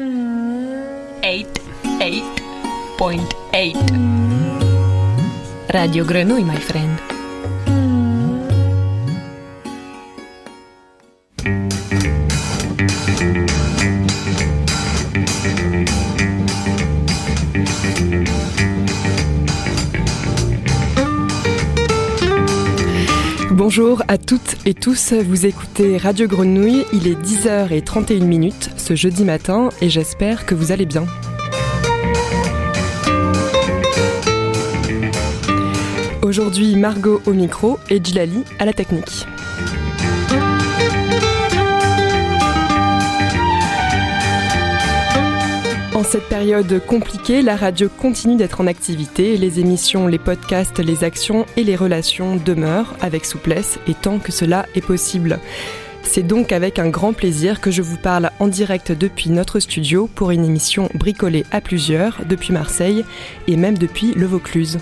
88.8 Radio Grenouille, my friend. Bonjour à toutes et tous, vous écoutez Radio Grenouille, il est 10h31 minutes ce jeudi matin et j'espère que vous allez bien. Aujourd'hui Margot au micro et Djilali à la technique. En cette période compliquée, la radio continue d'être en activité. Les émissions, les podcasts, les actions et les relations demeurent avec souplesse et tant que cela est possible. C'est donc avec un grand plaisir que je vous parle en direct depuis notre studio pour une émission bricolée à plusieurs depuis Marseille et même depuis le Vaucluse.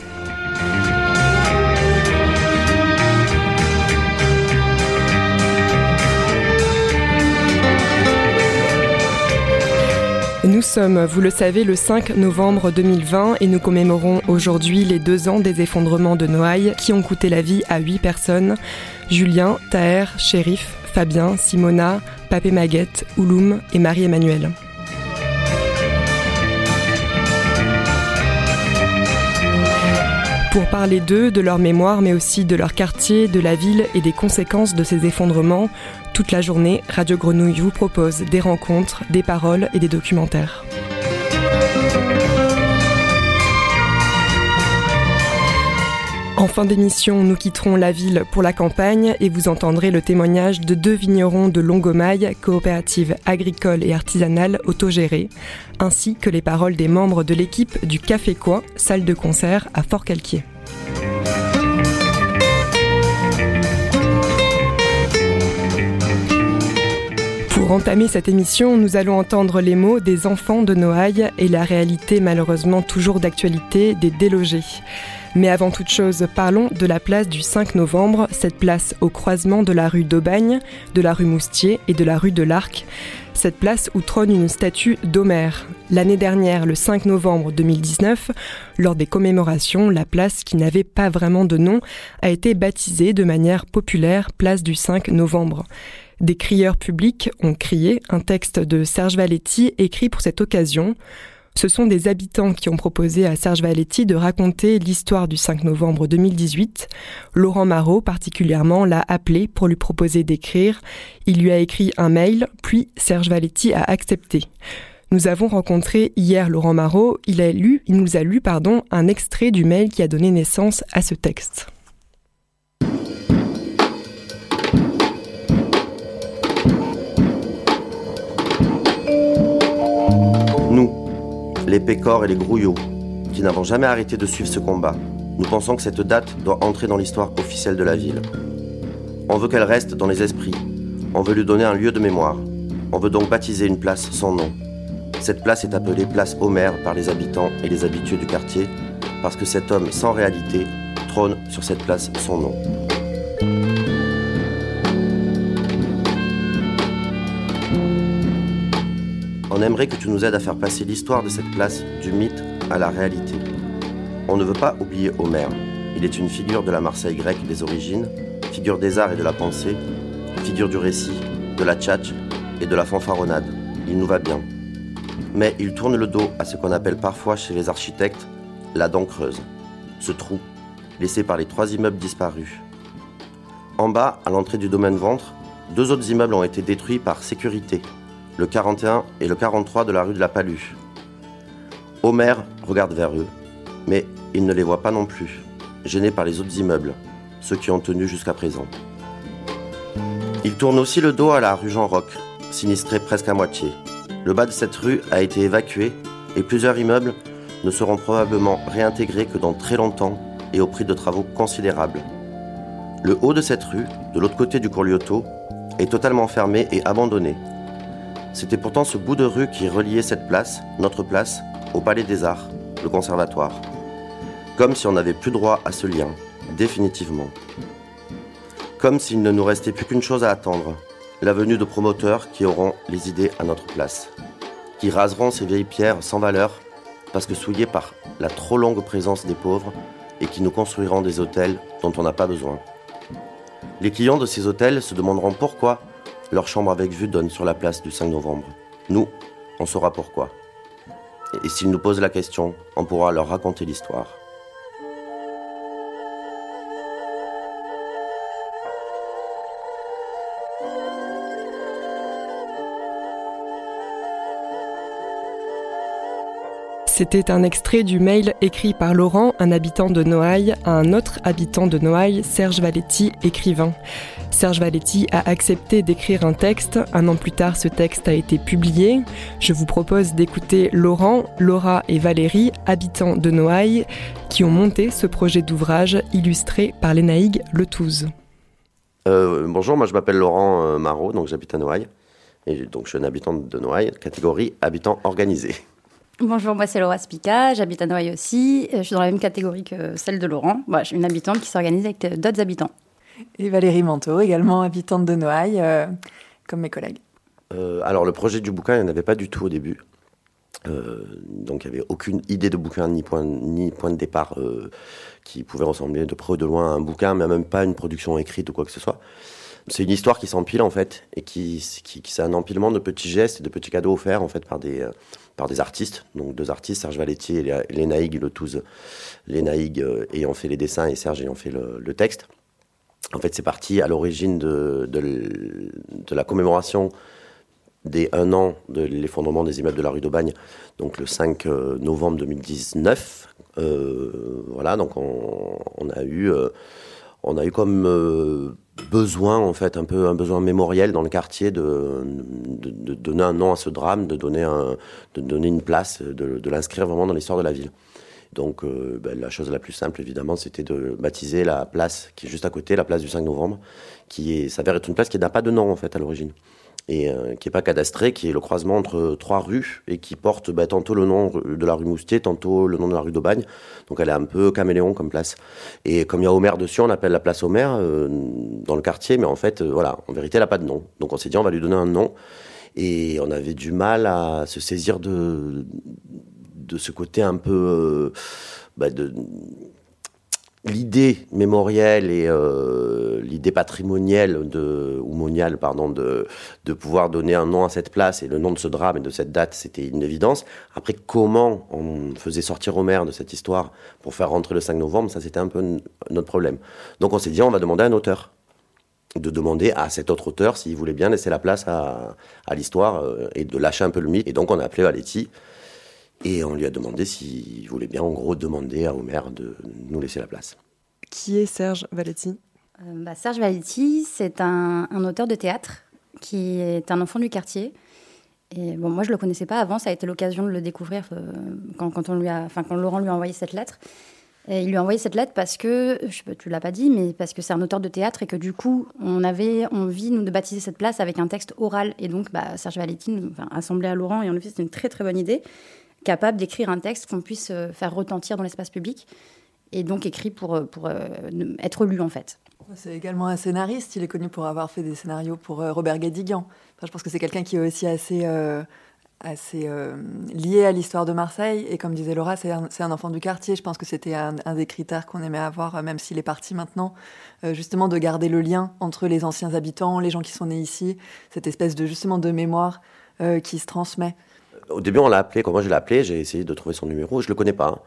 Sommes, vous le savez, le 5 novembre 2020 et nous commémorons aujourd'hui les deux ans des effondrements de Noailles qui ont coûté la vie à huit personnes Julien, Taher, Shérif, Fabien, Simona, Papé Maguette, Ouloum et Marie-Emmanuel. Pour parler d'eux, de leur mémoire, mais aussi de leur quartier, de la ville et des conséquences de ces effondrements, toute la journée, Radio Grenouille vous propose des rencontres, des paroles et des documentaires. En fin d'émission, nous quitterons la ville pour la campagne et vous entendrez le témoignage de deux vignerons de Longomaille, coopérative agricole et artisanale autogérée, ainsi que les paroles des membres de l'équipe du Café Quoi, salle de concert à Fort-Calquier. Pour entamer cette émission, nous allons entendre les mots des enfants de Noailles et la réalité malheureusement toujours d'actualité des délogés. Mais avant toute chose, parlons de la place du 5 novembre, cette place au croisement de la rue d'Aubagne, de la rue Moustier et de la rue de l'Arc. Cette place où trône une statue d'Homère. L'année dernière, le 5 novembre 2019, lors des commémorations, la place, qui n'avait pas vraiment de nom, a été baptisée de manière populaire place du 5 novembre. Des crieurs publics ont crié un texte de Serge Valetti écrit pour cette occasion. Ce sont des habitants qui ont proposé à Serge Valetti de raconter l'histoire du 5 novembre 2018. Laurent Marot, particulièrement, l'a appelé pour lui proposer d'écrire. Il lui a écrit un mail, puis Serge Valetti a accepté. Nous avons rencontré hier Laurent Marot. Il, a lu, il nous a lu pardon, un extrait du mail qui a donné naissance à ce texte. Les pécores et les grouillots, qui n'avons jamais arrêté de suivre ce combat. Nous pensons que cette date doit entrer dans l'histoire officielle de la ville. On veut qu'elle reste dans les esprits. On veut lui donner un lieu de mémoire. On veut donc baptiser une place sans nom. Cette place est appelée place Homère par les habitants et les habitués du quartier, parce que cet homme sans réalité trône sur cette place sans nom. On aimerait que tu nous aides à faire passer l'histoire de cette place du mythe à la réalité. On ne veut pas oublier Homère. Il est une figure de la Marseille grecque des origines, figure des arts et de la pensée, figure du récit, de la tchatch et de la fanfaronnade. Il nous va bien. Mais il tourne le dos à ce qu'on appelle parfois chez les architectes la dent creuse, ce trou laissé par les trois immeubles disparus. En bas, à l'entrée du domaine ventre, deux autres immeubles ont été détruits par sécurité le 41 et le 43 de la rue de la Palue. Homer regarde vers eux, mais il ne les voit pas non plus, gêné par les autres immeubles, ceux qui ont tenu jusqu'à présent. Il tourne aussi le dos à la rue Jean Roch, sinistrée presque à moitié. Le bas de cette rue a été évacué et plusieurs immeubles ne seront probablement réintégrés que dans très longtemps et au prix de travaux considérables. Le haut de cette rue, de l'autre côté du cours est totalement fermé et abandonné, c'était pourtant ce bout de rue qui reliait cette place, notre place, au Palais des Arts, le conservatoire. Comme si on n'avait plus droit à ce lien, définitivement. Comme s'il ne nous restait plus qu'une chose à attendre, la venue de promoteurs qui auront les idées à notre place. qui raseront ces vieilles pierres sans valeur parce que souillées par la trop longue présence des pauvres et qui nous construiront des hôtels dont on n'a pas besoin. Les clients de ces hôtels se demanderont pourquoi leur chambre avec vue donne sur la place du 5 novembre. Nous, on saura pourquoi. Et s'ils nous posent la question, on pourra leur raconter l'histoire. C'était un extrait du mail écrit par Laurent, un habitant de Noailles, à un autre habitant de Noailles, Serge Valetti, écrivain. Serge Valetti a accepté d'écrire un texte. Un an plus tard, ce texte a été publié. Je vous propose d'écouter Laurent, Laura et Valérie, habitants de Noailles, qui ont monté ce projet d'ouvrage illustré par Lénaïgue Letouze. Euh, bonjour, moi je m'appelle Laurent euh, Marot, donc j'habite à Noailles. Je suis un habitant de Noailles, catégorie habitant organisé. Bonjour, moi c'est Laura Spica, j'habite à Noailles aussi. Euh, je suis dans la même catégorie que celle de Laurent. je suis une habitante qui s'organise avec euh, d'autres habitants. Et Valérie Manteau, également habitante de Noailles, euh, comme mes collègues. alors le projet du bouquin, il n'y en avait pas du tout au début. donc il n'y avait aucune idée de bouquin ni point, ni point de départ qui pouvait ressembler de près ou de loin à un bouquin, mais même pas une production écrite ou quoi que ce soit. C'est une histoire qui s'empile en fait, et qui, qui, c'est un empilement de petits gestes et de petits cadeaux offerts en fait par des, par des artistes, donc deux artistes, Serge Valetti et Léna Hig, le tous, Léna euh, ayant fait les dessins et Serge ayant fait le, texte. En fait, c'est parti à l'origine de, de, la commémoration des un an de l'effondrement des immeubles de la rue d'Aubagne, donc le 5 euh, novembre 2019. Euh, voilà, donc on, a eu, on a eu comme besoin, en fait, un peu un besoin mémoriel dans le quartier de, de, donner un nom à ce drame, de donner, un, de donner une place, de, l'inscrire vraiment dans l'histoire de la ville. Donc euh, ben, la chose la plus simple, évidemment, c'était de baptiser la place qui est juste à côté, la place du 5 novembre, qui s'avère être une place qui n'a pas de nom, en fait, à l'origine et euh, qui n'est pas cadastré, qui est le croisement entre trois rues et qui porte bah, tantôt le nom de la rue Moustier, tantôt le nom de la rue d'Aubagne. Donc elle est un peu caméléon comme place. Et comme il y a Homer dessus, on appelle la place Homer euh, dans le quartier, mais en fait, euh, voilà, en vérité, elle n'a pas de nom. Donc on s'est dit, on va lui donner un nom. Et on avait du mal à se saisir de, de ce côté un peu. Bah, de, l'idée mémorielle et euh, l'idée patrimoniale de, ou moniale pardon, de, de pouvoir donner un nom à cette place et le nom de ce drame et de cette date, c'était une évidence. Après, comment on faisait sortir Homer de cette histoire pour faire rentrer le 5 novembre, ça c'était un peu notre problème. Donc on s'est dit, on va demander à un auteur de demander à cet autre auteur s'il voulait bien laisser la place à, l'histoire euh, et de lâcher un peu le mythe. Et donc on a appelé Valetti et on lui a demandé s'il voulait bien, en gros, demander à Homer de nous laisser la place. Qui est Serge Valetti? Euh, bah, Serge Valetti, c'est un, auteur de théâtre qui est un enfant du quartier. Et bon, moi, je ne le connaissais pas avant. Ça a été l'occasion de le découvrir euh, quand, on lui a, enfin, quand Laurent lui a envoyé cette lettre. Et il lui a envoyé cette lettre parce que, je, tu l'as pas dit, mais parce que c'est un auteur de théâtre et que du coup, on avait envie, nous, de baptiser cette place avec un texte oral. Et donc, bah, Serge Valetti nous a assemblé à Laurent et en effet, c'était une très très bonne idée capable d'écrire un texte qu'on puisse euh, faire retentir dans l'espace public et donc écrit pour, euh, pour euh, être lu en fait. C'est également un scénariste, il est connu pour avoir fait des scénarios pour Robert Guédiguian. Je pense que c'est quelqu'un qui est aussi assez, assez lié à l'histoire de Marseille. Et comme disait Laura, c'est un, enfant du quartier. Je pense que c'était un, des critères qu'on aimait avoir, même s'il est parti maintenant, justement de garder le lien entre les anciens habitants, les gens qui sont nés ici, cette espèce de justement de mémoire qui se transmet. Au début, on l'a appelé. Quand moi je l'ai appelé, j'ai essayé de trouver son numéro. Je le connais pas. Hein.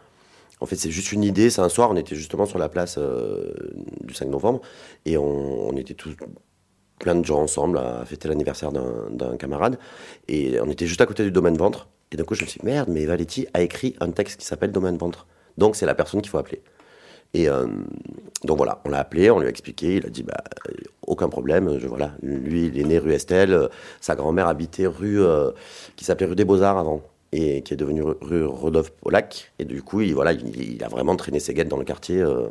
En fait, c'est juste une idée. C'est un soir, on était justement sur la place euh, du 5 novembre et on, était tous plein de gens ensemble à fêter l'anniversaire d'un camarade. Et on était juste à côté du domaine ventre. Et d'un coup, je me suis dit, merde, mais Valetti a écrit un texte qui s'appelle Domaine ventre. Donc, c'est la personne qu'il faut appeler. Et euh, donc voilà, on l'a appelé, on lui a expliqué, il a dit bah, aucun problème, lui il est né rue Estelle, sa grand-mère habitait rue euh, qui s'appelait rue des Beaux-Arts avant et qui est devenue rue Rodolphe Polac et du coup il, a vraiment traîné ses guettes dans le quartier euh,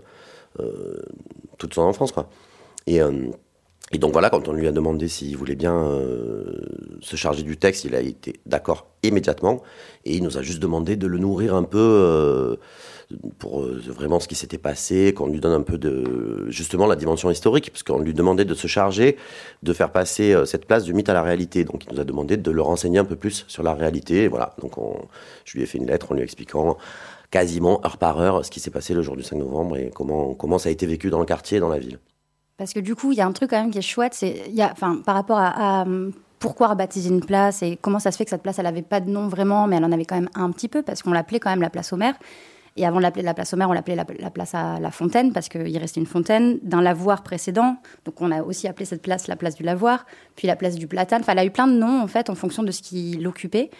toute son enfance. Et donc voilà, quand on lui a demandé s'il voulait bien euh, se charger du texte, il a été d'accord immédiatement. Et il nous a juste demandé de le nourrir un peu euh, pour euh, vraiment ce qui s'était passé, qu'on lui donne un peu de justement la dimension historique, parce qu'on lui demandait de se charger, de faire passer cette place du mythe à la réalité. Donc il nous a demandé de le renseigner un peu plus sur la réalité. Voilà, donc on, je lui ai fait une lettre en lui expliquant quasiment heure par heure ce qui s'est passé le jour du 5 novembre et comment, comment ça a été vécu dans le quartier et dans la ville. Parce que du coup, il y a un truc quand même qui est chouette, c'est enfin par rapport à, pourquoi rebaptiser une place et comment ça se fait que cette place, elle n'avait pas de nom vraiment, mais elle en avait quand même un petit peu parce qu'on l'appelait quand même la place au maire. Et avant de l'appeler la place maire, on l'appelait la, place à la fontaine parce qu'il restait une fontaine d'un lavoir précédent. Donc on a aussi appelé cette place la place du lavoir, puis la place du platane. Enfin, elle a eu plein de noms en fait en fonction de ce qui l'occupait.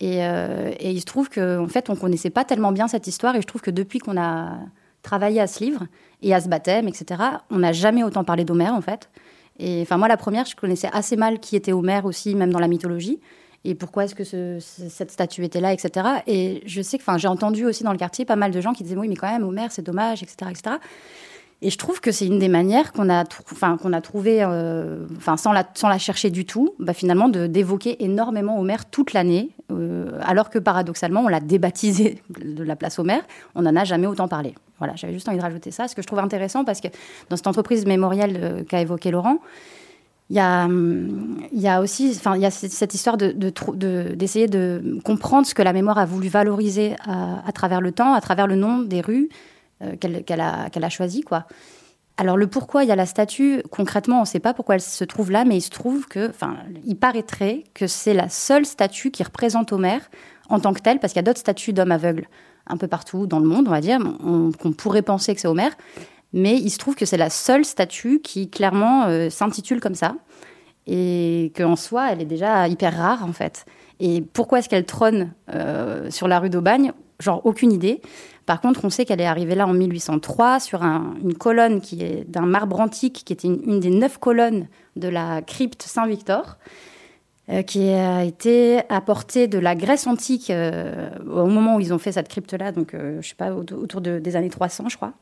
Et, euh, il se trouve qu'en fait, on connaissait pas tellement bien cette histoire. Et je trouve que depuis qu'on a travaillé à ce livre, et à ce baptême, etc. On n'a jamais autant parlé d'Homère, en fait. Et enfin, moi, la première, je connaissais assez mal qui était Homère aussi, même dans la mythologie. Et pourquoi est-ce que cette statue était là, etc. Et je sais que, j'ai entendu aussi dans le quartier pas mal de gens qui disaient oui, mais quand même, Homère, c'est dommage, etc., etc. Et je trouve que c'est une des manières qu'on a, enfin, qu'on a trouvé, euh, sans, la, chercher du tout, bah, finalement, de, d'évoquer énormément Homère toute l'année, euh, alors que paradoxalement, on l'a débaptisé de la place Homère, on n'en a jamais autant parlé. Voilà, j'avais juste envie de rajouter ça, ce que je trouve intéressant parce que dans cette entreprise mémorielle euh, qu'a évoqué Laurent, il y a, hum, il y a aussi enfin, y a cette histoire de, d'essayer de, comprendre ce que la mémoire a voulu valoriser à, travers le temps, à travers le nom des rues euh, qu'elle, a, qu'elle. Alors le pourquoi il y a la statue, concrètement, on ne sait pas pourquoi elle se trouve là, mais il se trouve que, enfin, il paraîtrait que c'est la seule statue qui représente Homère en tant que telle, parce qu'il y a d'autres statues d'hommes aveugles un peu partout dans le monde, on va dire, qu'on pourrait penser que c'est Homère. Mais il se trouve que c'est la seule statue qui clairement euh, s'intitule comme ça. Et qu'en soi, elle est déjà hyper rare en fait. Et pourquoi est-ce qu'elle trône euh, sur la rue d'Aubagne? Genre aucune idée. Par contre, on sait qu'elle est arrivée là en 1803 sur une colonne qui est d'un marbre antique, qui était une des neuf colonnes de la crypte Saint-Victor. Euh, qui a été apporté de la Grèce antique au moment où ils ont fait cette crypte-là, donc je sais pas, autour des années 300, je crois.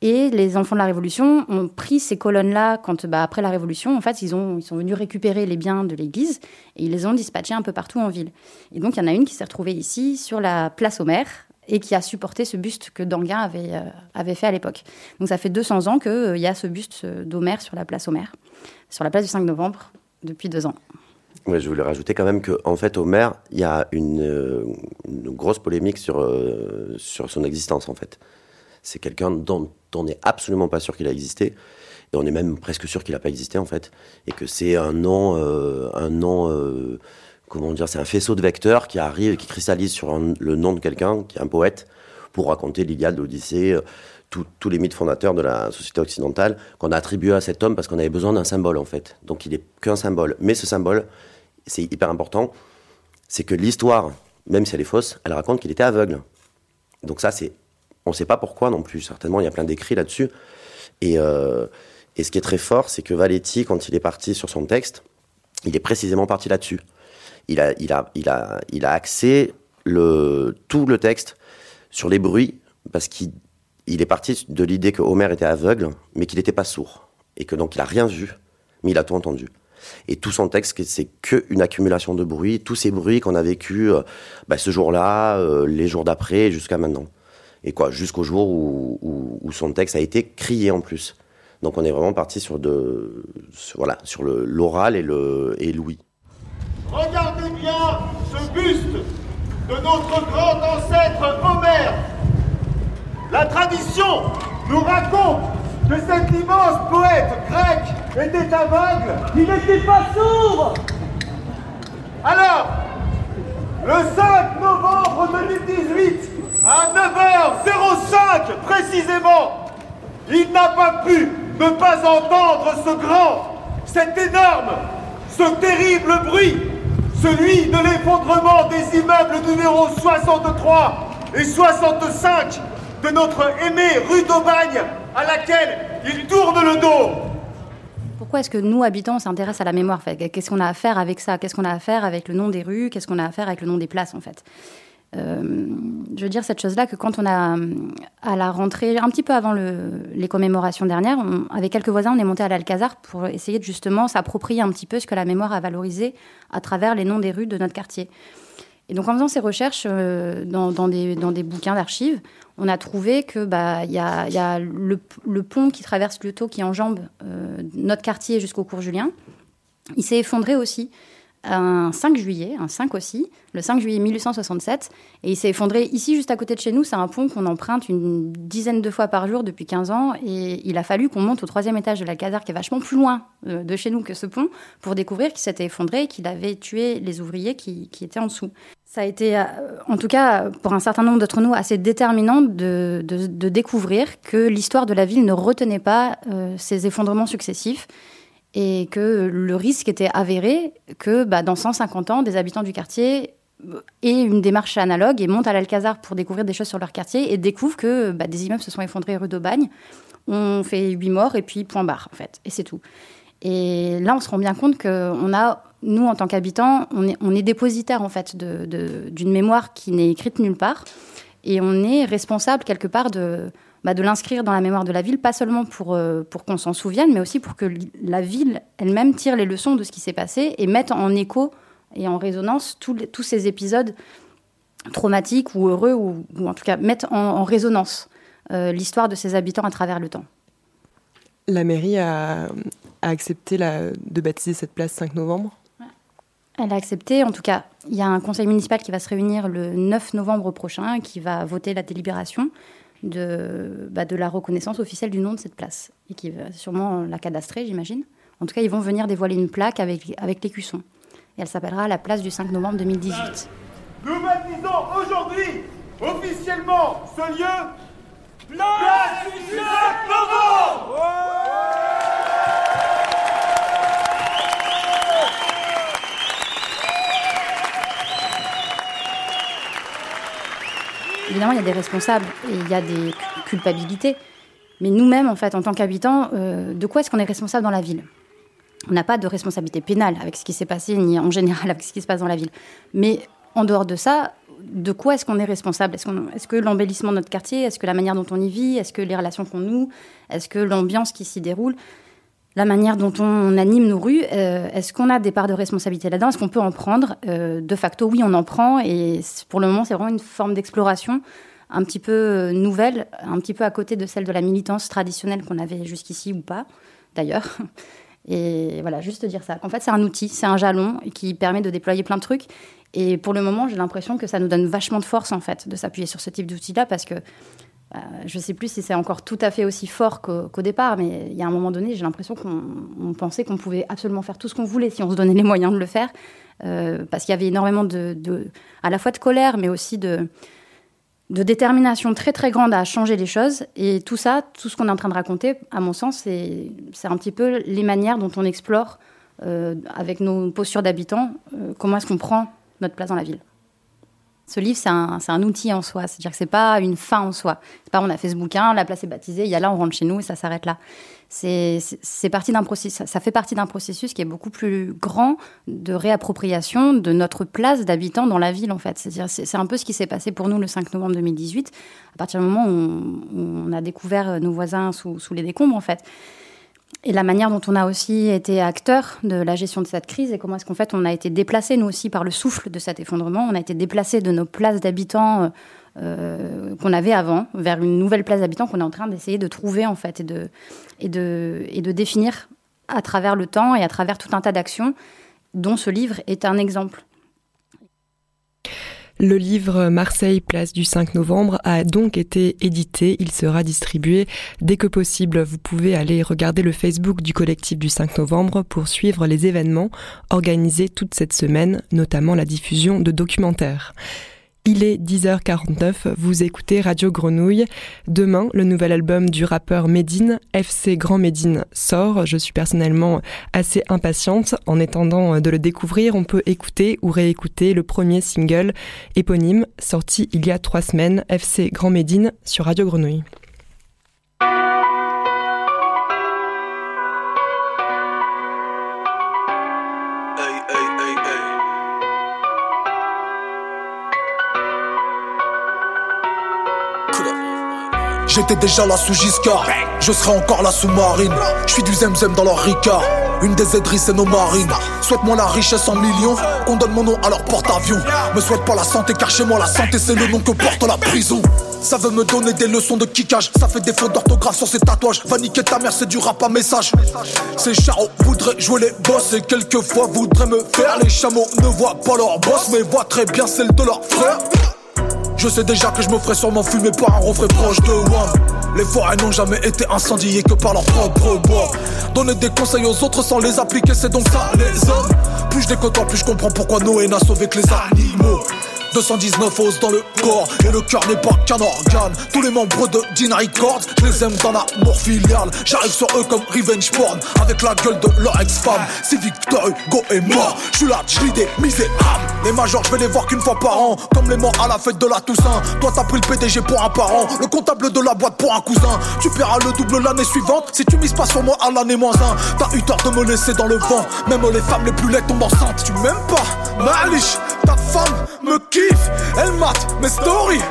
Et les enfants de la Révolution ont pris ces colonnes-là quand, bah, après la Révolution, en fait, ils, ont, ils sont venus récupérer les biens de l'Église et ils les ont dispatchés un peu partout en ville. Et donc, il y en a une qui s'est retrouvée ici, sur la place Homère, et qui a supporté ce buste que Danguin avait, avait fait à l'époque. Donc, ça fait 200 ans qu'il y a ce buste d'Homère sur la place Homère, sur la place du 5 novembre, depuis deux ans je voulais rajouter quand même qu'en en fait, Homer, il y a une, euh, grosse polémique sur, euh, sur son existence, en fait. C'est quelqu'un dont on n'est absolument pas sûr qu'il a existé. Et on est même presque sûr qu'il n'a pas existé, en fait. Et que c'est un nom, euh, un nom comment dire, c'est un faisceau de vecteurs qui arrive, qui cristallise sur le nom de quelqu'un, qui est un poète, pour raconter l'Iliade, l'Odyssée, tous les mythes fondateurs de la société occidentale qu'on a attribué à cet homme parce qu'on avait besoin d'un symbole en fait. Donc il n'est qu'un symbole. Mais ce symbole, c'est hyper important, c'est que l'histoire, même si elle est fausse, elle raconte qu'il était aveugle. Donc ça, c'est, on ne sait pas pourquoi non plus. Certainement, il y a plein d'écrits là-dessus. Et, euh, et ce qui est très fort, c'est que Valetti, quand il est parti sur son texte, il est précisément parti là-dessus. Il a, axé tout le texte sur les bruits, parce qu'il il est parti de l'idée que Homer était aveugle, mais qu'il n'était pas sourd. Et que donc il n'a rien vu, mais il a tout entendu. Et tout son texte, c'est qu'une accumulation de bruits, tous ces bruits qu'on a vécu euh, bah, ce jour-là, euh, les jours d'après, jusqu'à maintenant. Et quoi, jusqu'au jour où, son texte a été crié en plus. Donc on est vraiment parti sur de, voilà, sur l'oral et le et l'ouïe. Regardez bien ce buste de notre grand ancêtre Homère. La tradition nous raconte que cet immense poète grec était aveugle. Il n'était pas sourd Alors, le 5 novembre 2018, à 9h05 précisément, il n'a pas pu ne pas entendre ce grand, cet énorme, ce terrible bruit, celui de l'effondrement des immeubles numéro 63 et 65 de notre aimée rue d'Aubagne à laquelle il tourne le dos. Pourquoi est-ce que nous, habitants, on s'intéresse à la mémoire Qu'est-ce qu'on a à faire avec ça? Qu'est-ce qu'on a à faire avec le nom des rues? Qu'est-ce qu'on a à faire avec le nom des places, en fait? Je veux dire cette chose-là que quand on a, à la rentrée, un petit peu avant les commémorations dernières, avec quelques voisins, on est monté à l'Alcazar pour essayer de justement s'approprier un petit peu ce que la mémoire a valorisé à travers les noms des rues de notre quartier. Et donc en faisant ces recherches euh, dans, des, bouquins d'archives, on a trouvé que bah y a, le, pont qui traverse Luto, qui enjambe euh, notre quartier jusqu'au cours Julien. Il s'est effondré aussi un 5 juillet, un 5 aussi, le 5 juillet 1867. Et il s'est effondré ici, juste à côté de chez nous. C'est un pont qu'on emprunte une dizaine de fois par jour depuis 15 ans. Et il a fallu qu'on monte au troisième étage de la caserne, qui est vachement plus loin euh, de chez nous que ce pont, pour découvrir qu'il s'était effondré et qu'il avait tué les ouvriers qui, étaient en dessous. Ça a été, euh, en tout cas, pour un certain nombre d'entre nous, assez déterminant de, découvrir que l'histoire de la ville ne retenait pas euh, ces effondrements successifs et que le risque était avéré que bah, dans 150 ans, des habitants du quartier aient une démarche analogue et montent à l'Alcazar pour découvrir des choses sur leur quartier et découvrent que bah, des immeubles se sont effondrés rue d'Aubagne. On fait huit morts et puis point barre, en fait. Et c'est tout. Et là, on se rend bien compte qu'on a, nous, en tant qu'habitants, on est, on est dépositaire, en fait, d'une de, mémoire qui n'est écrite nulle part. Et on est responsable, quelque part, de, bah, de l'inscrire dans la mémoire de la ville, pas seulement pour, euh, pour qu'on s'en souvienne, mais aussi pour que la ville elle-même tire les leçons de ce qui s'est passé et mette en écho et en résonance tous, tous ces épisodes traumatiques ou heureux, ou, en tout cas mettre en, résonance euh, l'histoire de ses habitants à travers le temps. La mairie a, accepté la, de baptiser cette place 5 novembre? Elle a accepté, en tout cas, il y a un conseil municipal qui va se réunir le 9 novembre prochain, qui va voter la délibération de, bah, de la reconnaissance officielle du nom de cette place, et qui va sûrement la cadastrer, j'imagine. En tout cas, ils vont venir dévoiler une plaque avec, avec l'écusson. Et elle s'appellera la place du 5 novembre 2018. Nous baptisons aujourd'hui officiellement ce lieu Place du 5 novembre Évidemment, il y a des responsables et il y a des culpabilités. Mais nous-mêmes, en fait, en tant qu'habitants, euh, de quoi est-ce qu'on est responsable dans la ville? On n'a pas de responsabilité pénale avec ce qui s'est passé, ni en général avec ce qui se passe dans la ville. Mais en dehors de ça, de quoi est-ce qu'on est responsable? Est-ce, que l'embellissement de notre quartier? Est-ce que la manière dont on y vit? Est-ce que les relations qu'on noue? Est-ce que l'ambiance qui s'y déroule? La manière dont on anime nos rues, euh, est-ce qu'on a des parts de responsabilité là-dedans? Est-ce qu'on peut en prendre? Euh, De facto, oui, on en prend. Et pour le moment, c'est vraiment une forme d'exploration un petit peu euh, nouvelle, un petit peu à côté de celle de la militance traditionnelle qu'on avait jusqu'ici ou pas, d'ailleurs. Et voilà, juste dire ça. En fait, c'est un outil, c'est un jalon qui permet de déployer plein de trucs. Et pour le moment, j'ai l'impression que ça nous donne vachement de force, en fait, de s'appuyer sur ce type d'outil-là, parce que euh, je ne sais plus si c'est encore tout à fait aussi fort qu'au départ, mais il y a un moment donné, j'ai l'impression qu'on pensait qu'on pouvait absolument faire tout ce qu'on voulait si on se donnait les moyens de le faire, euh, parce qu'il y avait énormément de, à la fois de colère, mais aussi de, détermination très très grande à changer les choses. Et tout ça, tout ce qu'on est en train de raconter, à mon sens, c'est un petit peu les manières dont on explore, euh, avec nos postures d'habitants, comment est-ce qu'on prend notre place dans la ville. Ce livre, c'est un, un, outil en soi. C'est-à-dire que c'est pas une fin en soi. C'est pas on a fait ce bouquin, la place est baptisée, il y a là, on rentre chez nous et ça s'arrête là. C'est parti d'un. Ça fait partie d'un processus qui est beaucoup plus grand de réappropriation de notre place d'habitant dans la ville, en fait. C'est-à-dire, c'est un peu ce qui s'est passé pour nous le 5 novembre 2018. À partir du moment où on, a découvert nos voisins sous, sous les décombres, en fait et la manière dont on a aussi été acteur de la gestion de cette crise et comment est-ce qu'en fait on a été déplacé nous aussi par le souffle de cet effondrement. On a été déplacé de nos places d'habitants euh, euh, qu'on avait avant vers une nouvelle place d'habitants qu'on est en train d'essayer de trouver en fait et de, et, de, et de définir à travers le temps et à travers tout un tas d'actions dont ce livre est un exemple. Le livre Marseille, place du 5 novembre a donc été édité. Il sera distribué dès que possible. Vous pouvez aller regarder le Facebook du collectif du 5 novembre pour suivre les événements organisés toute cette semaine, notamment la diffusion de documentaires. Il est 10h49, vous écoutez Radio Grenouille. Demain, le nouvel album du rappeur Medine, FC Grand Medine, sort. Je suis personnellement assez impatiente. En attendant de le découvrir, on peut écouter ou réécouter le premier single éponyme sorti il y a trois semaines, FC Grand Médine, sur Radio Grenouille. J'étais déjà là sous Giscard, je serai encore là sous Marine. Je suis du zemzem dans leur Ricard. Une des aideries, c'est nos marines. Souhaite-moi la richesse en millions, qu'on donne mon nom à leur porte-avions. Me souhaite pas la santé, car chez moi, la santé, c'est le nom que porte la prison. Ça veut me donner des leçons de kickage. Ça fait des fautes d'orthographe sur ces tatouages. Va niquer ta mère, c'est du rap à message. Ces charros voudraient jouer les boss et quelquefois voudraient me faire. Les chameaux ne voient pas leur boss, mais voient très bien celle de leur frère. Je sais déjà que je me ferai sûrement fumer par un refrain proche de moi. Les forêts n'ont jamais été incendiées que par leur propre bois. Donner des conseils aux autres sans les appliquer, c'est donc ça les hommes. Plus je côtoie, plus je comprends pourquoi Noé n'a sauvé que les animaux. 219 os dans le corps. Et le cœur n'est pas qu'un organe. Tous les membres de Dean Records Je les aime d'un amour filial. J'arrive sur eux comme revenge porn. Avec la gueule de leur ex-femme. Si Victor Hugo est mort Je suis là, je lis des misérables. Les majors je vais les voir qu'une fois par an. Comme les morts à la fête de la Toussaint. Toi t'as pris le PDG pour un parent. Le comptable de la boîte pour un cousin. Tu paieras le double l'année suivante Si tu mises pas sur moi à l'année moins 1 T'as eu tort de me laisser dans le vent. Même les femmes les plus laides tombent enceintes. Tu m'aimes pas Malish Ta femme me Elle mate mes stories.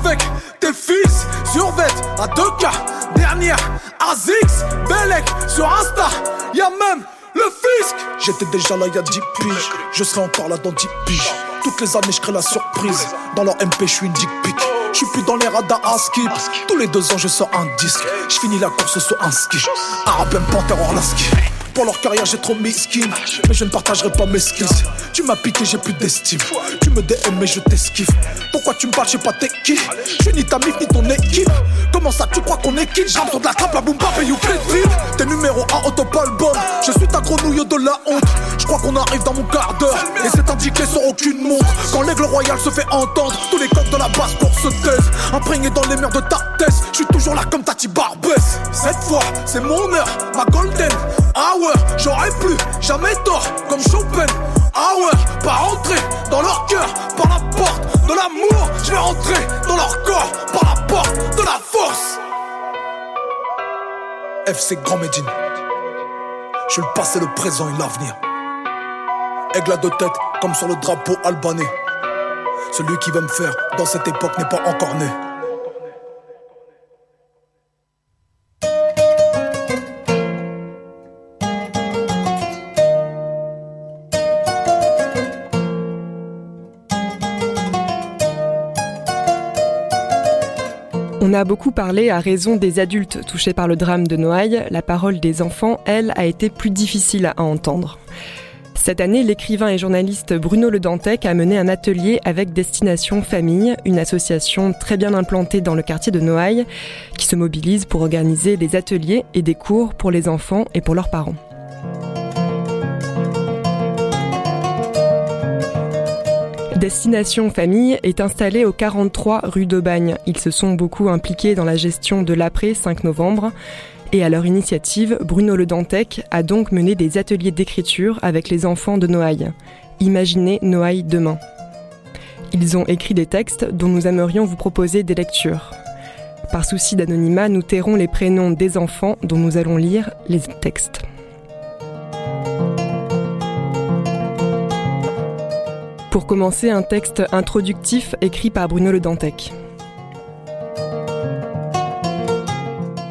Avec tes fils Survêt à 2K Dernière Azix Belek sur Insta. Y'a même le fisc. J'étais déjà là il y a 10 piges. Je serai encore là dans 10 piges. Toutes les années je crée la surprise. Dans leur MP je suis une dick pic. Je suis plus dans les radars à skip. Tous les deux ans je sors un disque. Je finis la course sur un ski. Arabe Panther Orlaski pour leur carrière, j'ai trop miskin. Mais je ne partagerai pas mes skills. Tu m'as piqué, j'ai plus d'estime. Tu me DM, mais je t'esquive. Pourquoi tu me parles, j'ai pas t'es qui Je suis ni ta mif, ni ton équipe. Comment ça, tu crois qu'on est quitte J'rappe sur de la trappe, la boom bap et you. T'es numéro 1 au top album. Je suis ta grenouille de la honte. Je crois qu'on arrive dans mon quart d'heure. Et c'est indiqué sur aucune montre. Quand l'aigle royal se fait entendre, tous les coqs de la basse pour se taisent. Imprégné dans les murs de ta tête. Je suis toujours là comme Tati Barbès. Cette fois, c'est mon heure, ma golden J'aurais plus jamais tort comme Chopin. Hour, pas rentrer dans leur cœur par la porte de l'amour. Je vais rentrer dans leur corps par la porte de la force. FC Grand Médine. Je suis le passé, le présent et l'avenir. Aigle à deux têtes, comme sur le drapeau albanais. Celui qui va me faire dans cette époque n'est pas encore né. On a beaucoup parlé à raison des adultes touchés par le drame de Noailles. La parole des enfants, elle, a été plus difficile à entendre. Cette année, l'écrivain et journaliste Bruno Le Dantec a mené un atelier avec Destination Famille, une association très bien implantée dans le quartier de Noailles, qui se mobilise pour organiser des ateliers et des cours pour les enfants et pour leurs parents. Destination Famille est installée au 43 rue d'Aubagne. Ils se sont beaucoup impliqués dans la gestion de l'après 5 novembre. Et à leur initiative, Bruno Le Dantec a donc mené des ateliers d'écriture avec les enfants de Noailles. Imaginez Noailles demain. Ils ont écrit des textes dont nous aimerions vous proposer des lectures. Par souci d'anonymat, nous tairons les prénoms des enfants dont nous allons lire les textes. Pour commencer, un texte introductif écrit par Bruno Le Dantec.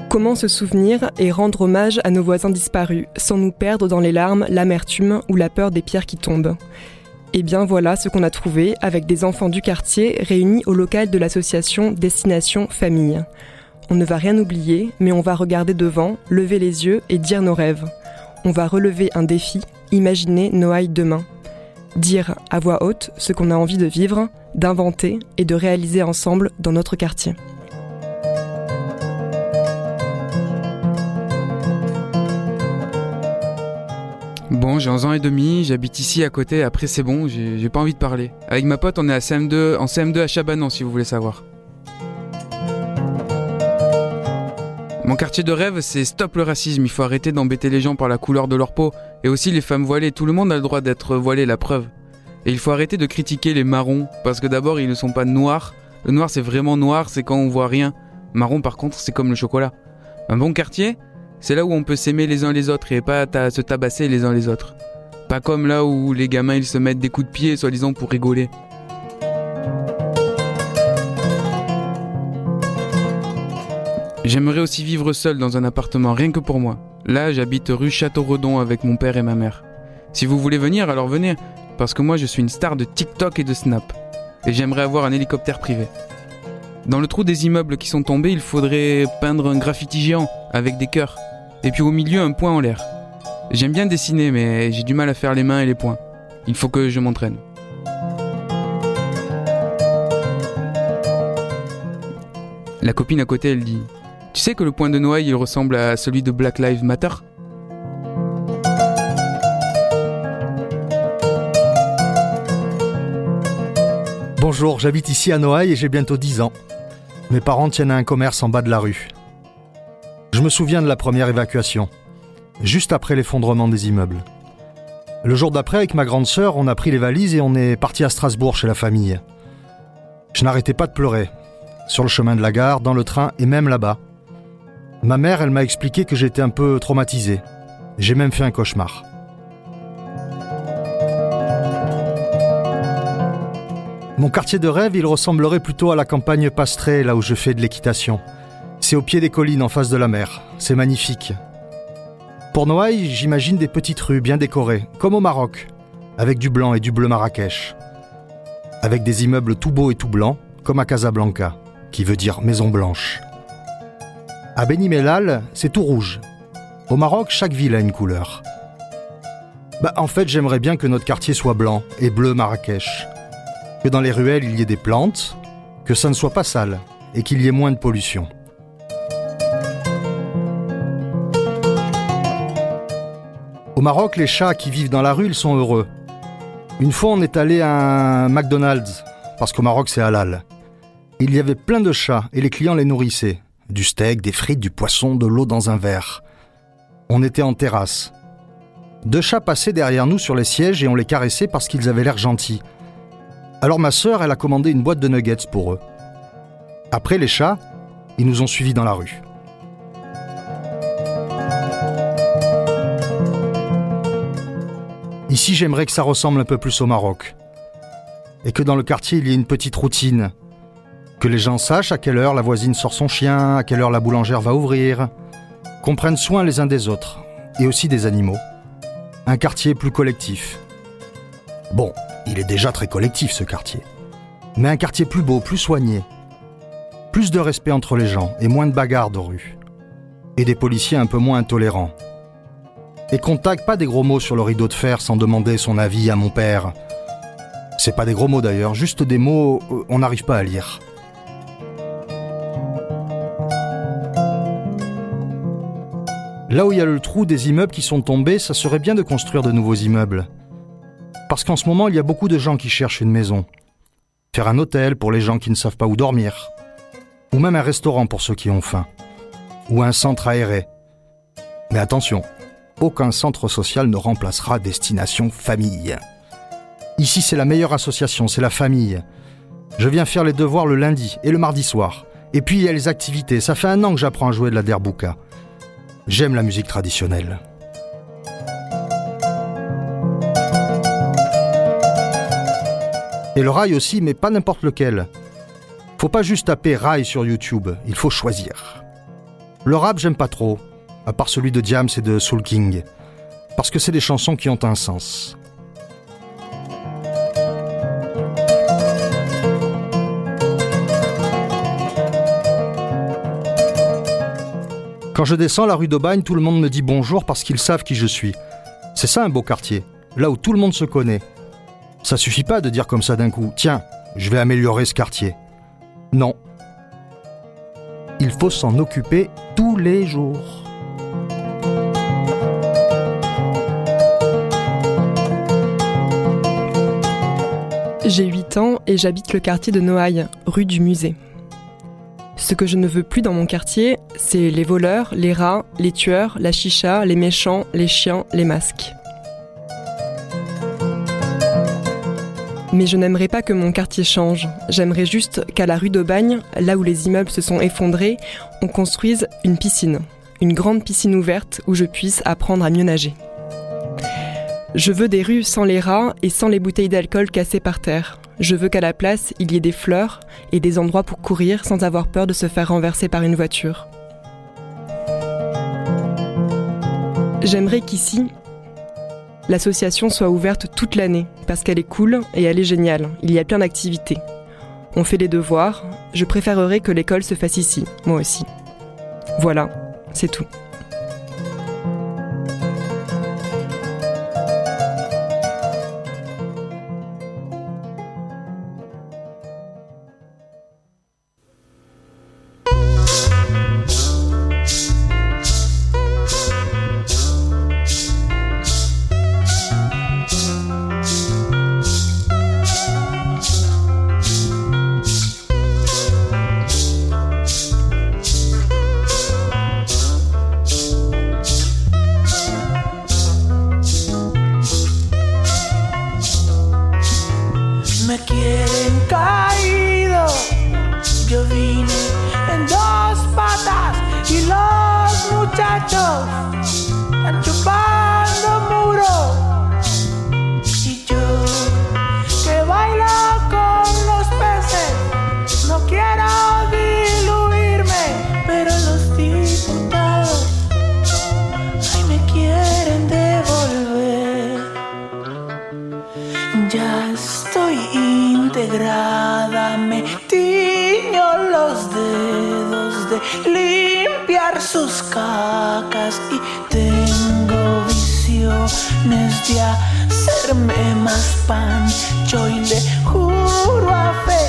Comment se souvenir et rendre hommage à nos voisins disparus, sans nous perdre dans les larmes, l'amertume ou la peur des pierres qui tombent? Eh bien voilà ce qu'on a trouvé avec des enfants du quartier réunis au local de l'association Destination Famille. On ne va rien oublier, mais on va regarder devant, lever les yeux et dire nos rêves. On va relever un défi, imaginer Noailles demain dire à voix haute ce qu'on a envie de vivre, d'inventer et de réaliser ensemble dans notre quartier. Bon, j'ai 11 ans et demi, j'habite ici à côté, après c'est bon, j'ai pas envie de parler. Avec ma pote, on est à CM2, en CM2 à Chabanon si vous voulez savoir. Mon quartier de rêve, c'est stop le racisme. Il faut arrêter d'embêter les gens par la couleur de leur peau. Et aussi les femmes voilées. Tout le monde a le droit d'être voilé, la preuve. Et il faut arrêter de critiquer les marrons. Parce que d'abord, ils ne sont pas noirs. Le noir, c'est vraiment noir, c'est quand on voit rien. Marron, par contre, c'est comme le chocolat. Un bon quartier, c'est là où on peut s'aimer les uns les autres et pas se tabasser les uns les autres. Pas comme là où les gamins ils se mettent des coups de pied soi-disant pour rigoler. J'aimerais aussi vivre seul dans un appartement, rien que pour moi. Là, j'habite rue Château-Redon avec mon père et ma mère. Si vous voulez venir, alors venez, parce que moi je suis une star de TikTok et de Snap. Et j'aimerais avoir un hélicoptère privé. Dans le trou des immeubles qui sont tombés, il faudrait peindre un graffiti géant avec des cœurs. Et puis au milieu, un point en l'air. J'aime bien dessiner, mais j'ai du mal à faire les mains et les points. Il faut que je m'entraîne. La copine à côté, elle dit Tu sais que le point de Noailles, il ressemble à celui de Black Lives Matter? Bonjour, j'habite ici à Noailles et j'ai bientôt 10 ans. Mes parents tiennent un commerce en bas de la rue. Je me souviens de la première évacuation, juste après l'effondrement des immeubles. Le jour d'après, avec ma grande sœur, on a pris les valises et on est parti à Strasbourg chez la famille. Je n'arrêtais pas de pleurer, sur le chemin de la gare, dans le train et même là-bas. Ma mère, elle m'a expliqué que j'étais un peu traumatisé. J'ai même fait un cauchemar. Mon quartier de rêve, il ressemblerait plutôt à la campagne pastrée, là où je fais de l'équitation. C'est au pied des collines, en face de la mer. C'est magnifique. Pour Noailles, j'imagine des petites rues bien décorées, comme au Maroc, avec du blanc et du bleu Marrakech. Avec des immeubles tout beaux et tout blancs, comme à Casablanca, qui veut dire maison blanche. À Beni Mellal, c'est tout rouge. Au Maroc, chaque ville a une couleur. Bah, en fait, j'aimerais bien que notre quartier soit blanc et bleu Marrakech. Que dans les ruelles, il y ait des plantes, que ça ne soit pas sale et qu'il y ait moins de pollution. Au Maroc, les chats qui vivent dans la rue, ils sont heureux. Une fois, on est allé à un McDonald's, parce qu'au Maroc, c'est halal. Il y avait plein de chats et les clients les nourrissaient. Du steak, des frites, du poisson, de l'eau dans un verre. On était en terrasse. Deux chats passaient derrière nous sur les sièges et on les caressait parce qu'ils avaient l'air gentils. Alors ma sœur, elle a commandé une boîte de nuggets pour eux. Après les chats, ils nous ont suivis dans la rue. Ici, j'aimerais que ça ressemble un peu plus au Maroc. Et que dans le quartier, il y ait une petite routine. Que les gens sachent à quelle heure la voisine sort son chien, à quelle heure la boulangère va ouvrir. Qu'on prenne soin les uns des autres, et aussi des animaux. Un quartier plus collectif. Bon, il est déjà très collectif ce quartier. Mais un quartier plus beau, plus soigné. Plus de respect entre les gens et moins de bagarres de rue. Et des policiers un peu moins intolérants. Et qu'on tague pas des gros mots sur le rideau de fer sans demander son avis à mon père. C'est pas des gros mots d'ailleurs, juste des mots euh, on n'arrive pas à lire. Là où il y a le trou des immeubles qui sont tombés, ça serait bien de construire de nouveaux immeubles. Parce qu'en ce moment, il y a beaucoup de gens qui cherchent une maison. Faire un hôtel pour les gens qui ne savent pas où dormir. Ou même un restaurant pour ceux qui ont faim. Ou un centre aéré. Mais attention, aucun centre social ne remplacera Destination Famille. Ici, c'est la meilleure association, c'est la famille. Je viens faire les devoirs le lundi et le mardi soir. Et puis il y a les activités. Ça fait un an que j'apprends à jouer de la derbouka. J'aime la musique traditionnelle. Et le rail aussi, mais pas n'importe lequel. Faut pas juste taper rail sur YouTube, il faut choisir. Le rap, j'aime pas trop, à part celui de Diams et de Soul King, parce que c'est des chansons qui ont un sens. Quand je descends la rue d'Aubagne, tout le monde me dit bonjour parce qu'ils savent qui je suis. C'est ça un beau quartier, là où tout le monde se connaît. Ça suffit pas de dire comme ça d'un coup, tiens, je vais améliorer ce quartier. Non. Il faut s'en occuper tous les jours. J'ai 8 ans et j'habite le quartier de Noailles, rue du Musée. Ce que je ne veux plus dans mon quartier, c'est les voleurs, les rats, les tueurs, la chicha, les méchants, les chiens, les masques. Mais je n'aimerais pas que mon quartier change. J'aimerais juste qu'à la rue d'Aubagne, là où les immeubles se sont effondrés, on construise une piscine. Une grande piscine ouverte où je puisse apprendre à mieux nager. Je veux des rues sans les rats et sans les bouteilles d'alcool cassées par terre. Je veux qu'à la place, il y ait des fleurs et des endroits pour courir sans avoir peur de se faire renverser par une voiture. J'aimerais qu'ici, l'association soit ouverte toute l'année, parce qu'elle est cool et elle est géniale. Il y a plein d'activités. On fait les devoirs. Je préférerais que l'école se fasse ici, moi aussi. Voilà, c'est tout. estoy integrada, me tiño los dedos de limpiar sus cacas y tengo visiones de hacerme más pan. Yo y le juro a fe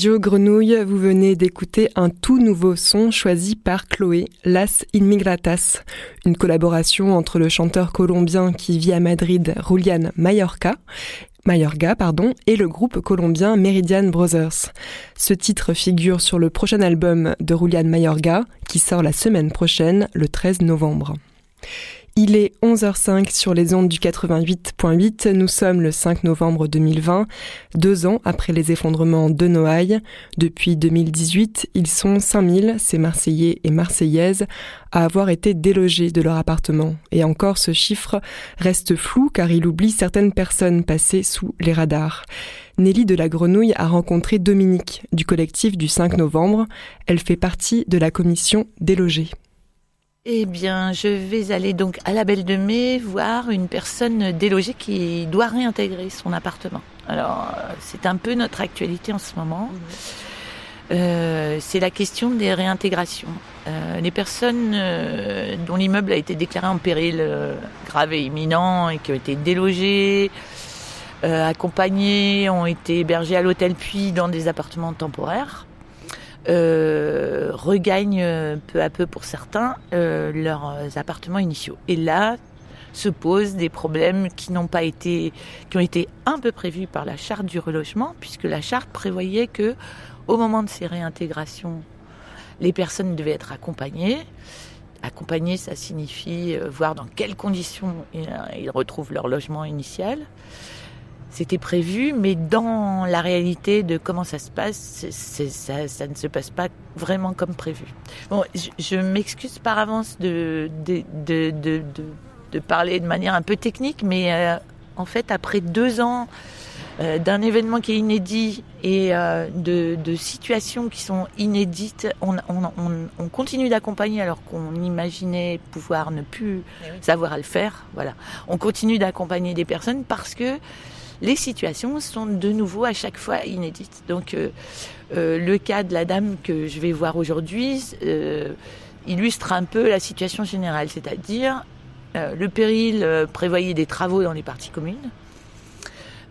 Radio Grenouille, vous venez d'écouter un tout nouveau son choisi par Chloé, Las Inmigratas, une collaboration entre le chanteur colombien qui vit à Madrid, Julian Mallorca, Mayorga pardon, et le groupe colombien Meridian Brothers. Ce titre figure sur le prochain album de Julian Mayorga qui sort la semaine prochaine, le 13 novembre. Il est 11h05 sur les ondes du 88.8. Nous sommes le 5 novembre 2020, deux ans après les effondrements de Noailles. Depuis 2018, ils sont 5000, ces Marseillais et Marseillaises, à avoir été délogés de leur appartement. Et encore, ce chiffre reste flou car il oublie certaines personnes passées sous les radars. Nelly de la Grenouille a rencontré Dominique du collectif du 5 novembre. Elle fait partie de la commission délogée. Eh bien, je vais aller donc à la Belle de Mai voir une personne délogée qui doit réintégrer son appartement. Alors, euh, c'est un peu notre actualité en ce moment. Euh, c'est la question des réintégrations. Euh, les personnes dont l'immeuble a été déclaré en péril grave et imminent et qui ont été délogées, accompagnées, ont été hébergées à l'hôtel puis dans des appartements temporaires. Euh, regagnent euh, peu à peu pour certains euh, leurs appartements initiaux. Et là se posent des problèmes qui n'ont pas été, qui ont été un peu prévus par la charte du relogement, puisque la charte prévoyait que au moment de ces réintégrations, les personnes devaient être accompagnées. Accompagnées, ça signifie voir dans quelles conditions ils retrouvent leur logement initial. C'était prévu, mais dans la réalité de comment ça se passe, ça, ça, ne se passe pas vraiment comme prévu. Bon, je, m'excuse par avance de de, de, de, de, parler de manière un peu technique, mais euh, en fait, après deux ans euh, d'un événement qui est inédit et euh, de, de, situations qui sont inédites, on, on, on, on continue d'accompagner alors qu'on imaginait pouvoir ne plus eh savoir à le faire. Voilà, on continue d'accompagner des personnes parce que les situations sont de nouveau à chaque fois inédites. Donc euh, euh, le cas de la dame que je vais voir aujourd'hui euh, illustre un peu la situation générale, c'est-à-dire le péril prévoyait des travaux dans les parties communes,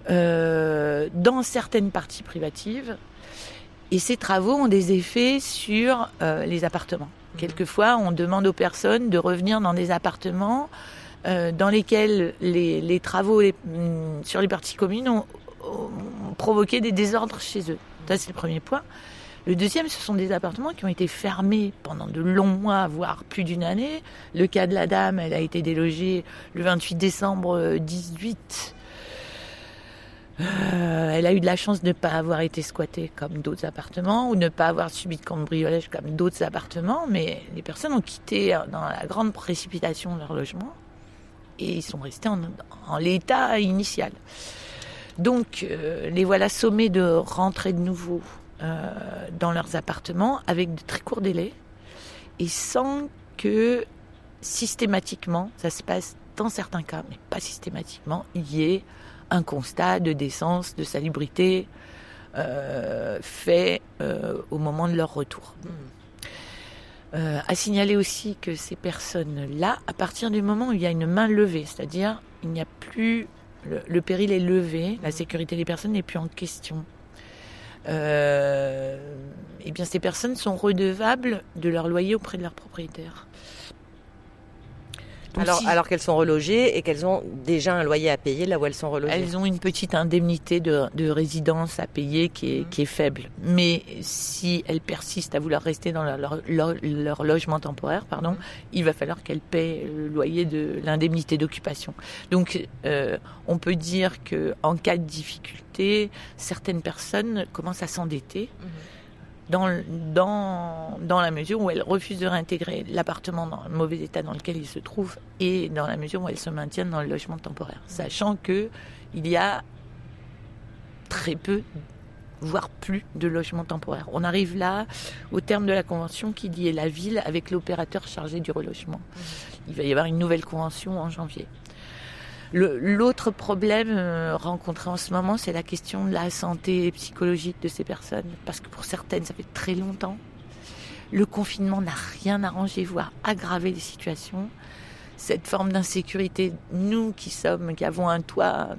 dans certaines parties privatives, et ces travaux ont des effets sur les appartements. Mmh. Quelquefois, on demande aux personnes de revenir dans des appartements euh, dans lesquels les, travaux mm, sur les parties communes ont, provoqué des désordres chez eux. Ça, c'est le premier point. Le deuxième, ce sont des appartements qui ont été fermés pendant de longs mois, voire plus d'une année. Le cas de la dame, elle a été délogée le 28 décembre 18. Euh, elle a eu de la chance de ne pas avoir été squattée comme d'autres appartements ou ne pas avoir subi de cambriolage comme d'autres appartements, mais les personnes ont quitté dans la grande précipitation leur logement et ils sont restés en, l'état initial. Donc euh, les voilà sommés de rentrer de nouveau euh, dans leurs appartements avec de très courts délais et sans que systématiquement, ça se passe dans certains cas, mais pas systématiquement, il y ait un constat de décence, de salubrité euh, fait au moment de leur retour. Euh, à signaler aussi que ces personnes-là, à partir du moment où il y a une main levée, c'est-à-dire il n'y a plus le, péril est levé, la sécurité des personnes n'est plus en question. Euh, eh bien, ces personnes sont redevables de leur loyer auprès de leur propriétaire alors, alors qu'elles sont relogées et qu'elles ont déjà un loyer à payer là où elles sont relogées. Elles ont une petite indemnité de, de résidence à payer qui est, qui est, faible. Mais si elles persistent à vouloir rester dans leur, leur, logement temporaire, pardon, il va falloir qu'elles paient le loyer de l'indemnité d'occupation. Donc, euh, on peut dire que en cas de difficulté, certaines personnes commencent à s'endetter. Mhm dans, dans, dans la mesure où elle refuse de réintégrer l'appartement dans le mauvais état dans lequel il se trouve et dans la mesure où elle se maintient dans le logement temporaire. Sachant que il y a très peu, voire plus de logements temporaires. On arrive là au terme de la convention qui liait la ville avec l'opérateur chargé du relogement. Il va y avoir une nouvelle convention en janvier. L'autre problème euh, rencontré en ce moment, c'est la question de la santé psychologique de ces personnes. Parce que pour certaines, ça fait très longtemps Le confinement n'a rien arrangé, voire aggravé les situations. Cette forme d'insécurité, nous qui sommes, qui avons un toit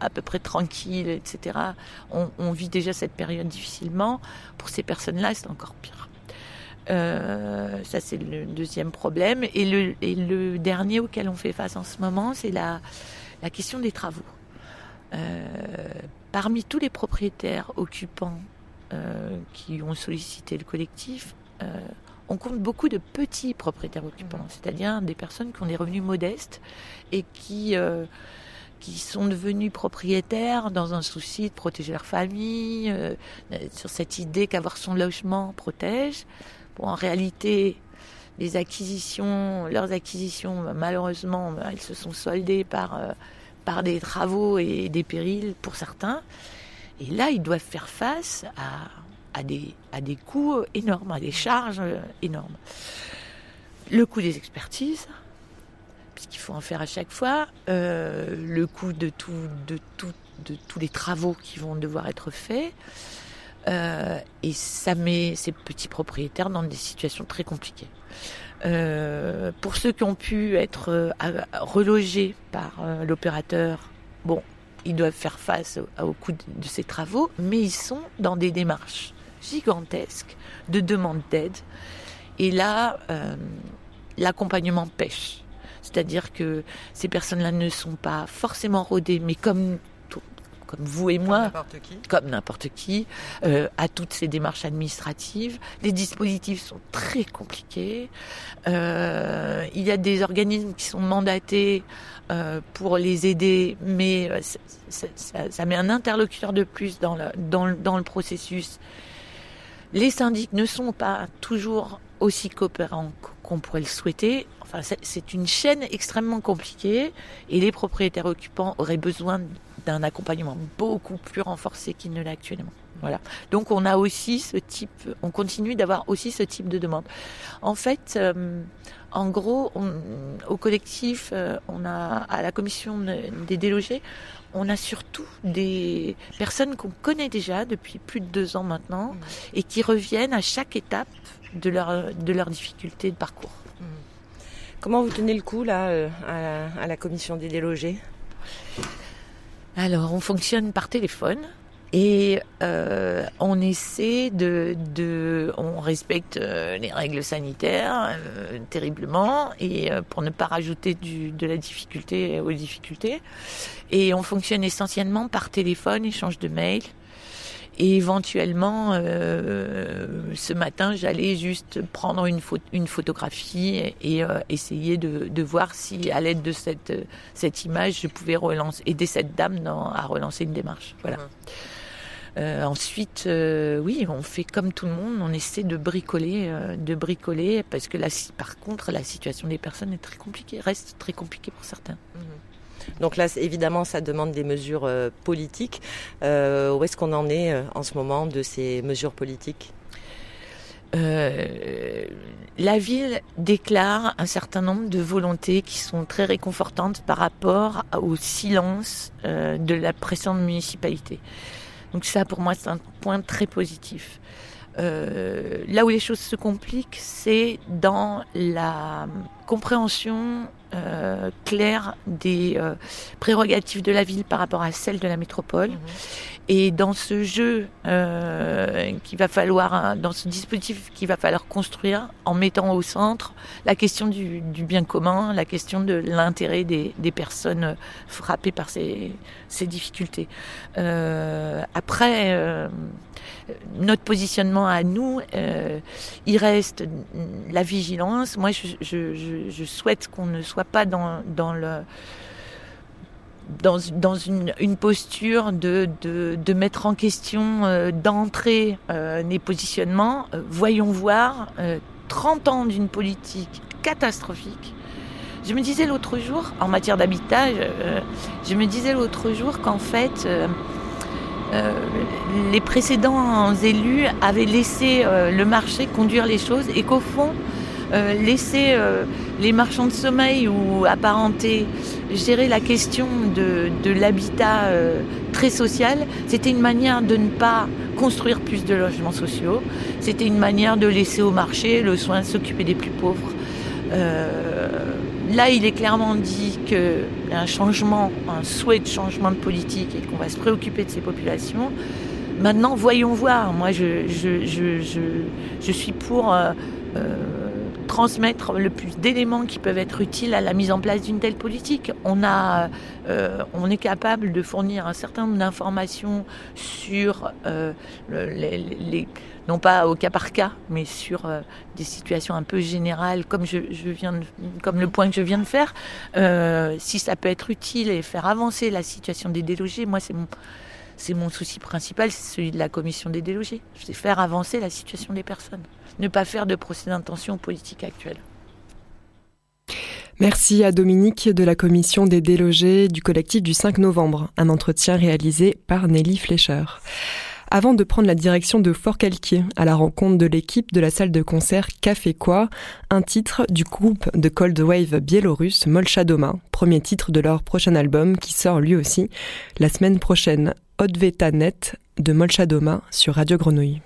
à peu près tranquille, etc., on, on vit déjà cette période difficilement. Pour ces personnes-là, c'est encore pire. Euh, ça, c'est le deuxième problème. Et le, et le, dernier auquel on fait face en ce moment, c'est la, la, question des travaux. Euh, parmi tous les propriétaires occupants euh, qui ont sollicité le collectif, euh, on compte beaucoup de petits propriétaires occupants, mmh. c'est-à-dire des personnes qui ont des revenus modestes et qui euh, qui sont devenus propriétaires dans un souci de protéger leur famille, euh, sur cette idée qu'avoir son logement protège. En réalité, les acquisitions, leurs acquisitions, malheureusement, elles se sont soldées par, euh, par des travaux et des périls pour certains. Et là, ils doivent faire face à, des, coûts énormes, à des charges énormes. Le coût des expertises, puisqu'il faut en faire à chaque fois, euh, le coût de tous les travaux qui vont devoir être faits. Euh, et ça met ces petits propriétaires dans des situations très compliquées. Euh, pour ceux qui ont pu être euh, relogés par l'opérateur, bon, ils doivent faire face au, coût de, de, ces travaux, mais ils sont dans des démarches gigantesques de demande d'aide. Et là, l'accompagnement pêche. C'est-à-dire que ces personnes-là ne sont pas forcément rodées, mais comme comme vous et moi, comme n'importe qui, euh, à toutes ces démarches administratives. Les dispositifs sont très compliqués. Euh, il y a des organismes qui sont mandatés euh, pour les aider, mais ça, ça, ça, met un interlocuteur de plus dans le, dans le, dans le processus. Les syndics ne sont pas toujours aussi coopérants qu'on pourrait le souhaiter. Enfin, c'est une chaîne extrêmement compliquée et les propriétaires occupants auraient besoin d'un accompagnement beaucoup plus renforcé qu'il ne l'a actuellement. Voilà. Donc on a aussi ce type, on continue d'avoir aussi ce type de demande. En fait, euh, en gros, on, au collectif, euh, on a à la commission des délogés, on a surtout des personnes qu'on connaît déjà depuis plus de deux ans maintenant mmh. et qui reviennent à chaque étape de leur de leur difficulté de parcours. Comment vous tenez le coup là euh, à, la, commission des délogés? Alors, on fonctionne par téléphone. Et euh, on essaie de, on respecte euh, les règles sanitaires terriblement et pour ne pas rajouter de la difficulté aux difficultés. Et on fonctionne essentiellement par téléphone, échange de mails. Et éventuellement, euh, ce matin, j'allais juste prendre une, pho une photographie et, et euh, essayer de, de, voir si, à l'aide de cette, cette image, je pouvais relancer, aider cette dame dans, à relancer une démarche. Voilà. Mmh. Euh, ensuite, euh, oui, on fait comme tout le monde, on essaie de bricoler, euh, de bricoler, parce que là, par contre, la situation des personnes est très compliquée, reste très compliquée pour certains. Mmh. Donc là, évidemment, ça demande des mesures euh, politiques. Euh, où est-ce qu'on en est euh, en ce moment de ces mesures politiques? La ville déclare un certain nombre de volontés qui sont très réconfortantes par rapport au silence de la précédente municipalité. Donc ça, pour moi, c'est un point très positif. Là où les choses se compliquent, c'est dans la compréhension euh, claire des euh, prérogatives de la ville par rapport à celles de la métropole. Mmh. Et dans ce jeu euh, qu'il va falloir, dans ce dispositif qu'il va falloir construire, en mettant au centre la question du, du bien commun, la question de l'intérêt des, des, personnes frappées par ces, ces difficultés. Euh, après, euh, notre positionnement à nous, euh, il reste la vigilance. Moi, je, souhaite qu'on ne soit pas dans, une, posture de, mettre en question euh, d'entrer euh, les positionnements. Euh, voyons voir 30 ans d'une politique catastrophique. Je me disais l'autre jour, en matière d'habitat, je me disais l'autre jour qu'en fait, les précédents élus avaient laissé le marché conduire les choses et qu'au fond, euh, laisser euh, les marchands de sommeil ou apparentés gérer la question de, de l'habitat euh, très social. C'était une manière de ne pas construire plus de logements sociaux. C'était une manière de laisser au marché le soin de s'occuper des plus pauvres. Là, il est clairement dit qu'il y a un changement, un souhait de changement de politique et qu'on va se préoccuper de ces populations. Maintenant, voyons voir. Moi, je, je, suis pour euh, euh, transmettre le plus d'éléments qui peuvent être utiles à la mise en place d'une telle politique. On, a, euh, on est capable de fournir un certain nombre d'informations sur euh, les, non pas au cas par cas, mais sur euh, des situations un peu générales, comme, je, viens comme le point que je viens de faire. si ça peut être utile et faire avancer la situation des délogés, moi c'est mon c'est mon souci principal, c'est celui de la commission des délogés. C'est faire avancer la situation des personnes. Ne pas faire de procès d'intention politique actuelle. Merci à Dominique de la commission des délogés du collectif du 5 novembre, un entretien réalisé par Nelly Fleischer. Avant de prendre la direction de Fort-Calquier à la rencontre de l'équipe de la salle de concert Café Quoi, un titre du groupe de Cold Wave biélorusse Molchadoma, premier titre de leur prochain album qui sort lui aussi la semaine prochaine. Odveta Net de Molchadoma sur Radio Grenouille.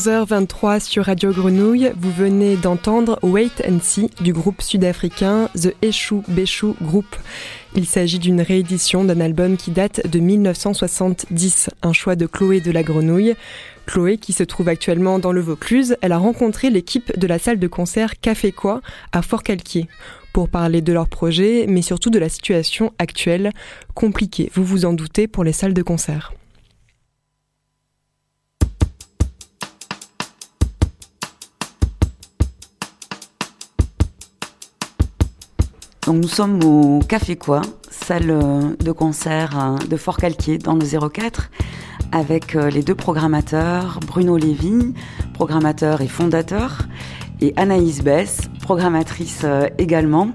11h23 sur Radio Grenouille. Vous venez d'entendre Wait and See du groupe sud-africain The Eshu Beshu Group. Il s'agit d'une réédition d'un album qui date de 1970, un choix de Chloé de la Grenouille. Chloé, qui se trouve actuellement dans le Vaucluse, elle a rencontré l'équipe de la salle de concert Café Quoi à Fort-Calquier pour parler de leur projet, mais surtout de la situation actuelle, compliquée, vous vous en doutez, pour les salles de concert. Donc nous sommes au Café Quoi, salle euh, de concert euh, de Fort-Calquier dans le 04 avec euh, les deux programmateurs, Bruno Lévy, programmateur et fondateur, et Anaïs Bess, programmatrice également.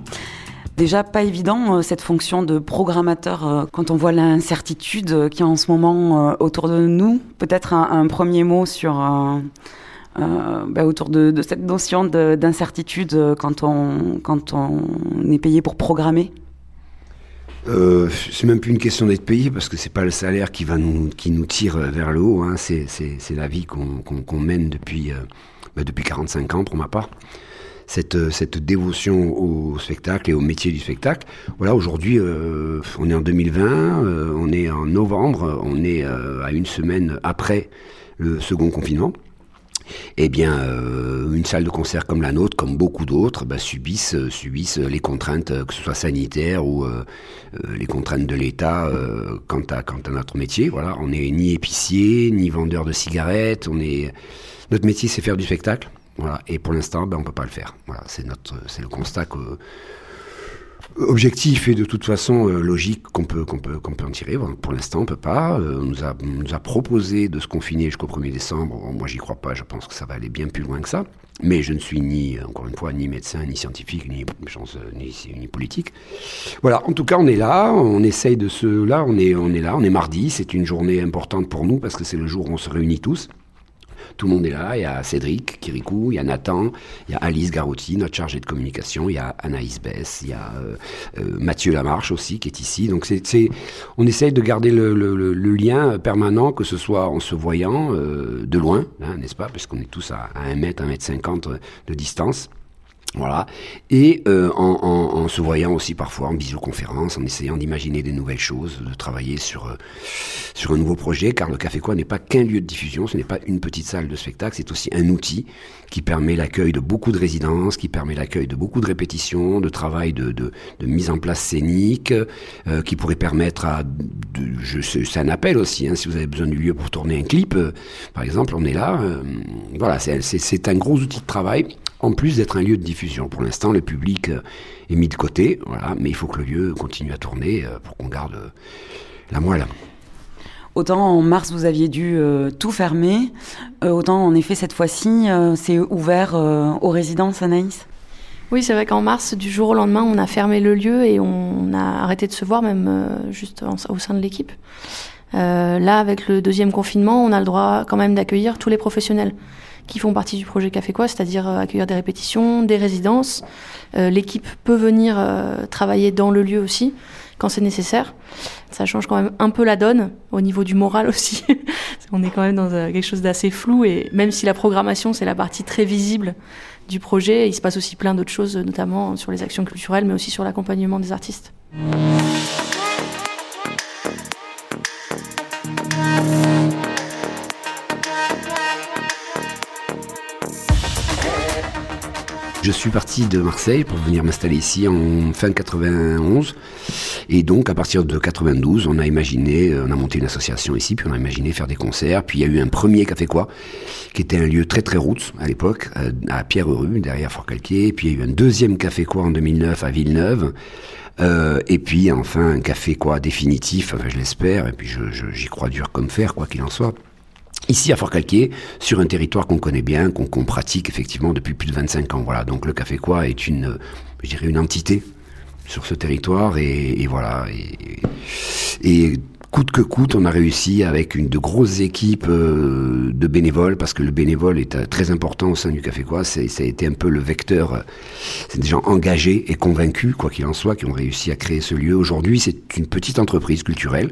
Déjà pas évident cette fonction de programmateur quand on voit l'incertitude qui est en ce moment autour de nous. Peut-être un, premier mot sur euh, bah, autour de, cette notion d'incertitude euh, quand on, quand on est payé pour programmer euh, c'est même plus une question d'être payé parce que c'est pas le salaire qui va nous qui nous tire vers le haut. Hein. C'est la vie qu'on mène depuis euh, bah, depuis 45 ans pour ma part. Cette, cette dévotion au spectacle et au métier du spectacle. Voilà, aujourd'hui, euh, on est en 2020, on est en novembre, on est à une semaine après le second confinement eh bien, euh, une salle de concert comme la nôtre, comme beaucoup d'autres, bah, subissent, euh, subissent les contraintes, euh, que ce soit sanitaires ou les contraintes de l'État quant, à, quant à notre métier. Voilà, on n'est ni épicier, ni vendeur de cigarettes. On est... Notre métier, c'est faire du spectacle. Voilà, et pour l'instant, ben, on peut pas le faire. Voilà, c'est notre, c'est le constat que objectif et de toute façon euh, logique qu'on peut, qu'on peut, qu'on peut en tirer. pour l'instant, on peut pas. Euh, on, nous a, nous a proposé de se confiner jusqu'au 1er décembre. moi, j'y crois pas. Je pense que ça va aller bien plus loin que ça. Mais je ne suis ni, encore une fois, ni médecin, ni scientifique, ni, chance, ni, ni politique. Voilà. En tout cas, on est là. On essaye de se, là, on est, on est là. On est mardi. C'est une journée importante pour nous parce que c'est le jour où on se réunit tous. Tout le monde est là. Il y a Cédric Kirikou, il y a Nathan, il y a Alice Garotti, notre chargée de communication, il y a Anaïs Bess, il y a euh, euh, Mathieu Lamarche aussi qui est ici. Donc on essaye de garder le, lien permanent, que ce soit en se voyant euh, de loin, hein, n'est-ce pas, parce qu'on est tous à, à 1 mètre, 1 mètre 50 de distance. Voilà. Et euh, en, se voyant aussi parfois en visioconférence, en essayant d'imaginer des nouvelles choses, de travailler sur, euh, sur un nouveau projet, car le Café Quoi n'est pas qu'un lieu de diffusion, ce n'est pas une petite salle de spectacle, c'est aussi un outil qui permet l'accueil de beaucoup de résidences, qui permet l'accueil de beaucoup de répétitions, de travail de, de, mise en place scénique, euh, qui pourrait permettre à... C'est un appel aussi, hein, si vous avez besoin du lieu pour tourner un clip, euh, par exemple, on est là. voilà, c'est un gros outil de travail en plus d'être un lieu de diffusion. Pour l'instant, le public euh, est mis de côté, voilà, mais il faut que le lieu continue à tourner euh, pour qu'on garde euh, la moelle. Autant en mars vous aviez dû tout fermer, autant en effet cette fois-ci c'est ouvert aux résidences Anaïs? Oui c'est vrai qu'en mars du jour au lendemain on a fermé le lieu et on a arrêté de se voir même juste au sein de l'équipe. là avec le deuxième confinement on a le droit quand même d'accueillir tous les professionnels qui font partie du projet Café Quoi, c'est-à-dire euh, accueillir des répétitions, des résidences. Euh, l'équipe peut venir euh, travailler dans le lieu aussi quand c'est nécessaire. Ça change quand même un peu la donne au niveau du moral aussi. On est quand même dans quelque chose d'assez flou et même si la programmation c'est la partie très visible du projet, il se passe aussi plein d'autres choses, notamment sur les actions culturelles, mais aussi sur l'accompagnement des artistes. Je suis parti de Marseille pour venir m'installer ici en fin 91. Et donc, à partir de 92, on a imaginé, euh, on a monté une association ici, puis on a imaginé faire des concerts. Puis il y a eu un premier Café Quoi, qui était un lieu très très route à l'époque, euh, à Pierre-Rue, derrière Fort-Calquier. Puis il y a eu un deuxième Café Quoi en 2009 à Villeneuve. Euh, et puis enfin un café quoi définitif, je l'espère, et puis j'y crois dur comme fer, quoi qu'il en soit, Ici à Fort-Calquier, sur un territoire qu'on connaît bien, qu'on pratique effectivement depuis plus de 25 ans. Voilà, donc le Café Quoi est une, je dirais une entité sur ce territoire et, voilà. Et, coûte que coûte, on a réussi avec une de grosses équipes euh, de bénévoles, parce que le bénévole est euh, très important au sein du Café Quoi. Ça a été un peu le vecteur. Euh, c'est des gens engagés et convaincus, quoi qu'il en soit, qui ont réussi à créer ce lieu. Aujourd'hui, c'est une petite entreprise culturelle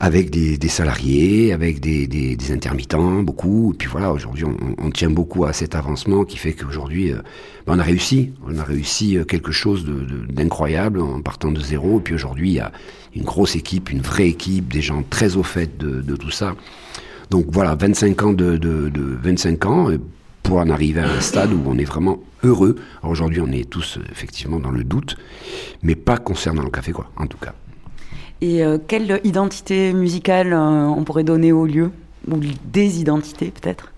avec des, des salariés, avec des, des, des, intermittents, beaucoup. Et puis voilà, aujourd'hui, on, on, tient beaucoup à cet avancement qui fait qu'aujourd'hui, euh, ben on a réussi. On a réussi euh, quelque chose d'incroyable en partant de zéro. Et puis aujourd'hui, il y a une grosse équipe, une vraie équipe, des gens très au fait de, de tout ça. Donc voilà, 25 ans de, de, de 25 ans pour en arriver à un stade où on est vraiment heureux. Aujourd'hui, on est tous effectivement dans le doute, mais pas concernant le café, quoi, en tout cas. Et euh, quelle identité musicale euh, on pourrait donner au lieu? Ou des identités, peut-être?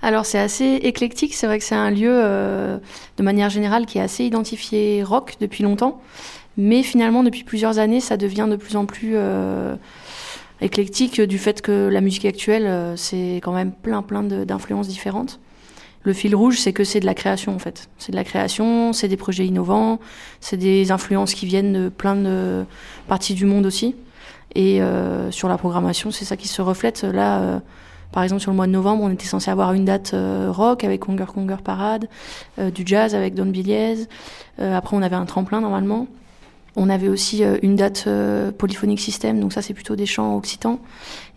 Alors c'est assez éclectique, c'est vrai que c'est un lieu euh, de manière générale qui est assez identifié rock depuis longtemps, mais finalement depuis plusieurs années ça devient de plus en plus éclectique du fait que la musique actuelle c'est quand même plein plein d'influences différentes. Le fil rouge, c'est que c'est de la création en fait. C'est de la création, c'est des projets innovants, c'est des influences qui viennent de plein de parties du monde aussi. Et euh, sur la programmation, c'est ça qui se reflète. Là, euh, par exemple, sur le mois de novembre, on était censé avoir une date euh, rock avec Conger Conger Parade, euh, du jazz avec Don Biliez. Euh, après, on avait un tremplin normalement. On avait aussi une date polyphonique système, donc ça c'est plutôt des chants occitans.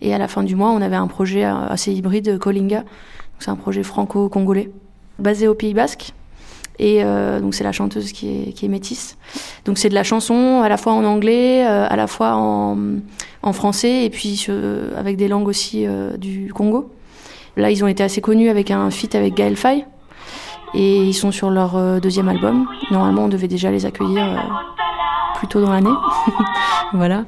Et à la fin du mois, on avait un projet assez hybride, Kolinga, c'est un projet franco-congolais basé au Pays Basque. Et euh, donc c'est la chanteuse qui est, qui est métisse. Donc c'est de la chanson à la fois en anglais, euh, à la fois en, français, et puis euh, avec des langues aussi du Congo. Là, ils ont été assez connus avec un feat avec Gaël Faye. Et ils sont sur leur deuxième album. Normalement, on devait déjà les accueillir plus tôt dans l'année. voilà.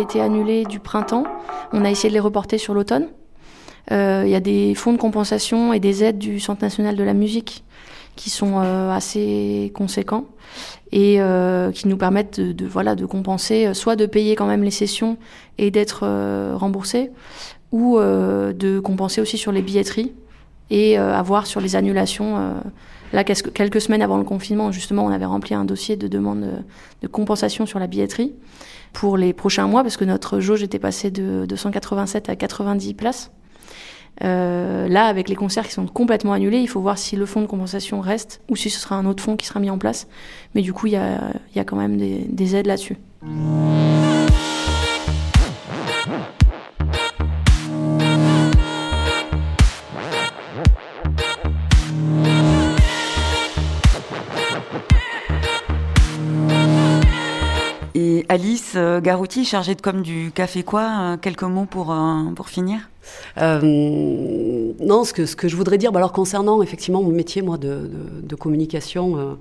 Été annulés du printemps, on a essayé de les reporter sur l'automne. Euh, Il y a des fonds de compensation et des aides du Centre national de la musique qui sont euh, assez conséquents et euh, qui nous permettent de, voilà, de compenser, soit de payer quand même les sessions et d'être euh, remboursés, ou de compenser aussi sur les billetteries et avoir sur les annulations. là, quelques semaines avant le confinement, justement, on avait rempli un dossier de demande de, de compensation sur la billetterie pour les prochains mois, parce que notre jauge était passée de, de 187 à 90 places. Euh, là, avec les concerts qui sont complètement annulés, il faut voir si le fonds de compensation reste ou si ce sera un autre fonds qui sera mis en place. Mais du coup, il y a, y a quand même des aides là-dessus. Et Alice euh, Garouti, chargée de com du Café Quoi, euh, quelques mots pour, euh, finir? Non, ce que, ce que je voudrais dire, bah alors concernant effectivement mon métier, moi, de, communication,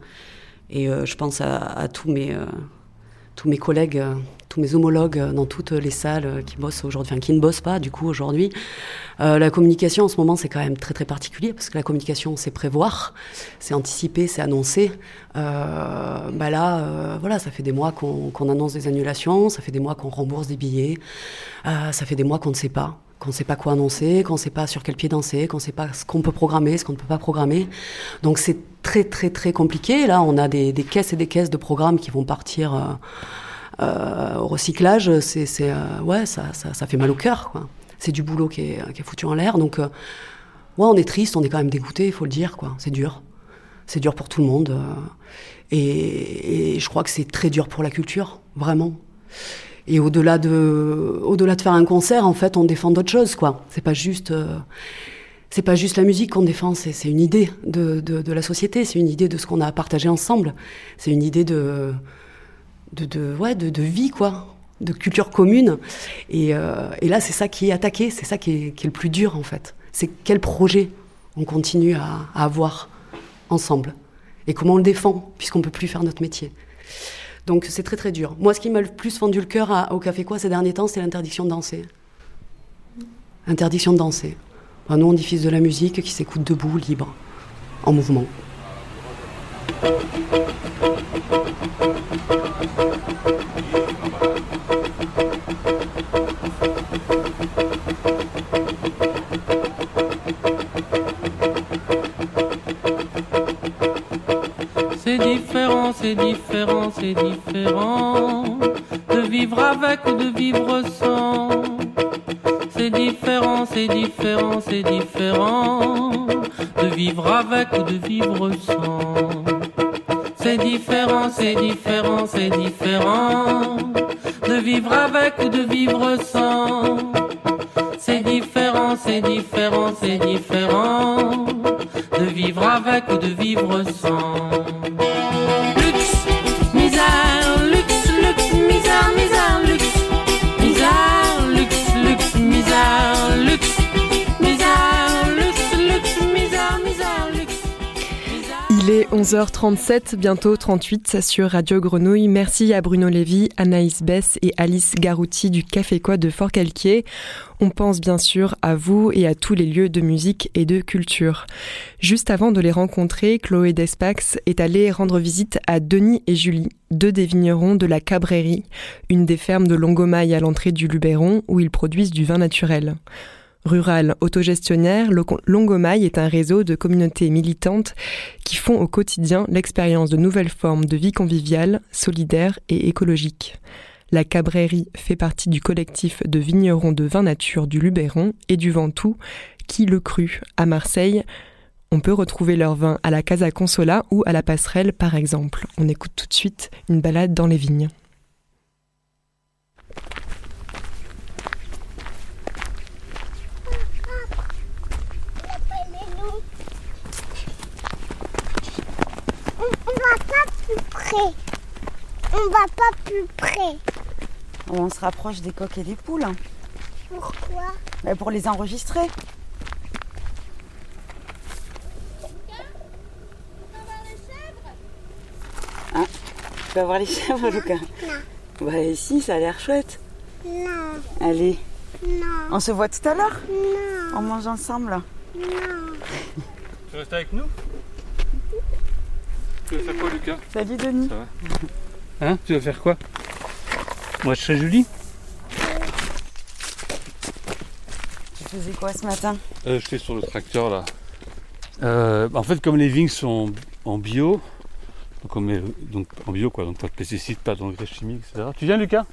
et je pense à, tous mes, collègues, tous mes homologues euh, dans toutes les salles euh, qui bossent aujourd'hui, enfin qui ne bossent pas du coup aujourd'hui. Euh, la communication en ce moment, c'est quand même très très particulier parce que la communication, c'est prévoir, c'est anticiper, c'est annoncer. Bah là, voilà, ça fait des mois qu'on annonce des annulations, ça fait des mois qu'on rembourse des billets, ça fait des mois qu'on ne sait pas qu'on ne sait pas quoi annoncer, qu'on ne sait pas sur quel pied danser, qu'on ne sait pas ce qu'on peut programmer, ce qu'on ne peut pas programmer. Donc c'est très très très compliqué. Là, on a des, caisses et des caisses de programmes qui vont partir euh, au recyclage. C'est, c'est euh, ouais, ça, ça, ça, fait mal au cœur. Quoi. C'est du boulot qui est, qui est foutu en l'air. Donc, euh, ouais, on est triste, on est quand même dégoûté, il faut le dire. Quoi. C'est dur. C'est dur pour tout le monde. Euh, et, et je crois que c'est très dur pour la culture, vraiment. Et au-delà de, au-delà de faire un concert, en fait, on défend d'autres choses, quoi. C'est pas juste, euh, c'est pas juste la musique qu'on défend, c'est, c'est une idée de, de, de, la société, c'est une idée de ce qu'on a à partager ensemble, c'est une idée de, de, de ouais, de, de vie, quoi, de culture commune. Et, euh, et là, c'est ça qui est attaqué, c'est ça qui est, qui est le plus dur, en fait. C'est quel projet on continue à, avoir ensemble et comment on le défend, puisqu'on peut plus faire notre métier. Donc c'est très très dur. Moi, ce qui m'a le plus fendu le cœur au Café Quoi ces derniers temps, c'est l'interdiction de danser. Interdiction de danser. Enfin, nous, on diffuse de la musique qui s'écoute debout, libre, en mouvement. C'est différent, c'est différent, c'est différent de vivre avec ou de vivre sans. C'est différent, c'est différent, c'est différent de vivre avec ou de vivre sans. C'est différent, c'est différent, c'est différent de vivre avec ou de vivre sans. C'est différent, c'est différent, c'est différent de vivre avec ou de vivre sans. Il est 11h37, bientôt 38 sur Radio Grenouille. Merci à Bruno Lévy, Anaïs Bess et Alice Garouti du Café Quoi de Fort-Calquier. On pense bien sûr à vous et à tous les lieux de musique et de culture. Juste avant de les rencontrer, Chloé Despax est allée rendre visite à Denis et Julie, deux des vignerons de la Cabrerie, une des fermes de Longomaille à l'entrée du Luberon où ils produisent du vin naturel. Rural autogestionnaire, le Longomaille est un réseau de communautés militantes qui font au quotidien l'expérience de nouvelles formes de vie conviviale, solidaire et écologique. La Cabrerie fait partie du collectif de vignerons de vin nature du Luberon et du Ventoux, qui le cru à Marseille. On peut retrouver leur vin à la Casa Consola ou à la Passerelle par exemple. On écoute tout de suite une balade dans les vignes. On va pas plus près. On va pas plus près. On se rapproche des coques et des poules. Pourquoi? Bah, Pour les enregistrer. Hein? Tu vas voir les chèvres, Lucas? Bah si, ça a l'air chouette. Non. Allez. Non. On se voit tout à l'heure? Non. On mange ensemble? Non. Tu restes avec nous? Tu veux faire quoi, Lucas Salut Denis. Ça va Hein Tu vas faire quoi Moi, je serai Julie Tu faisais quoi ce matin euh, J'étais sur le tracteur là. Euh, en fait, comme les vignes sont en bio, donc, on met- donc en bio quoi, donc pas de pesticides, pas d'engrais chimiques, etc. Tu viens, Lucas?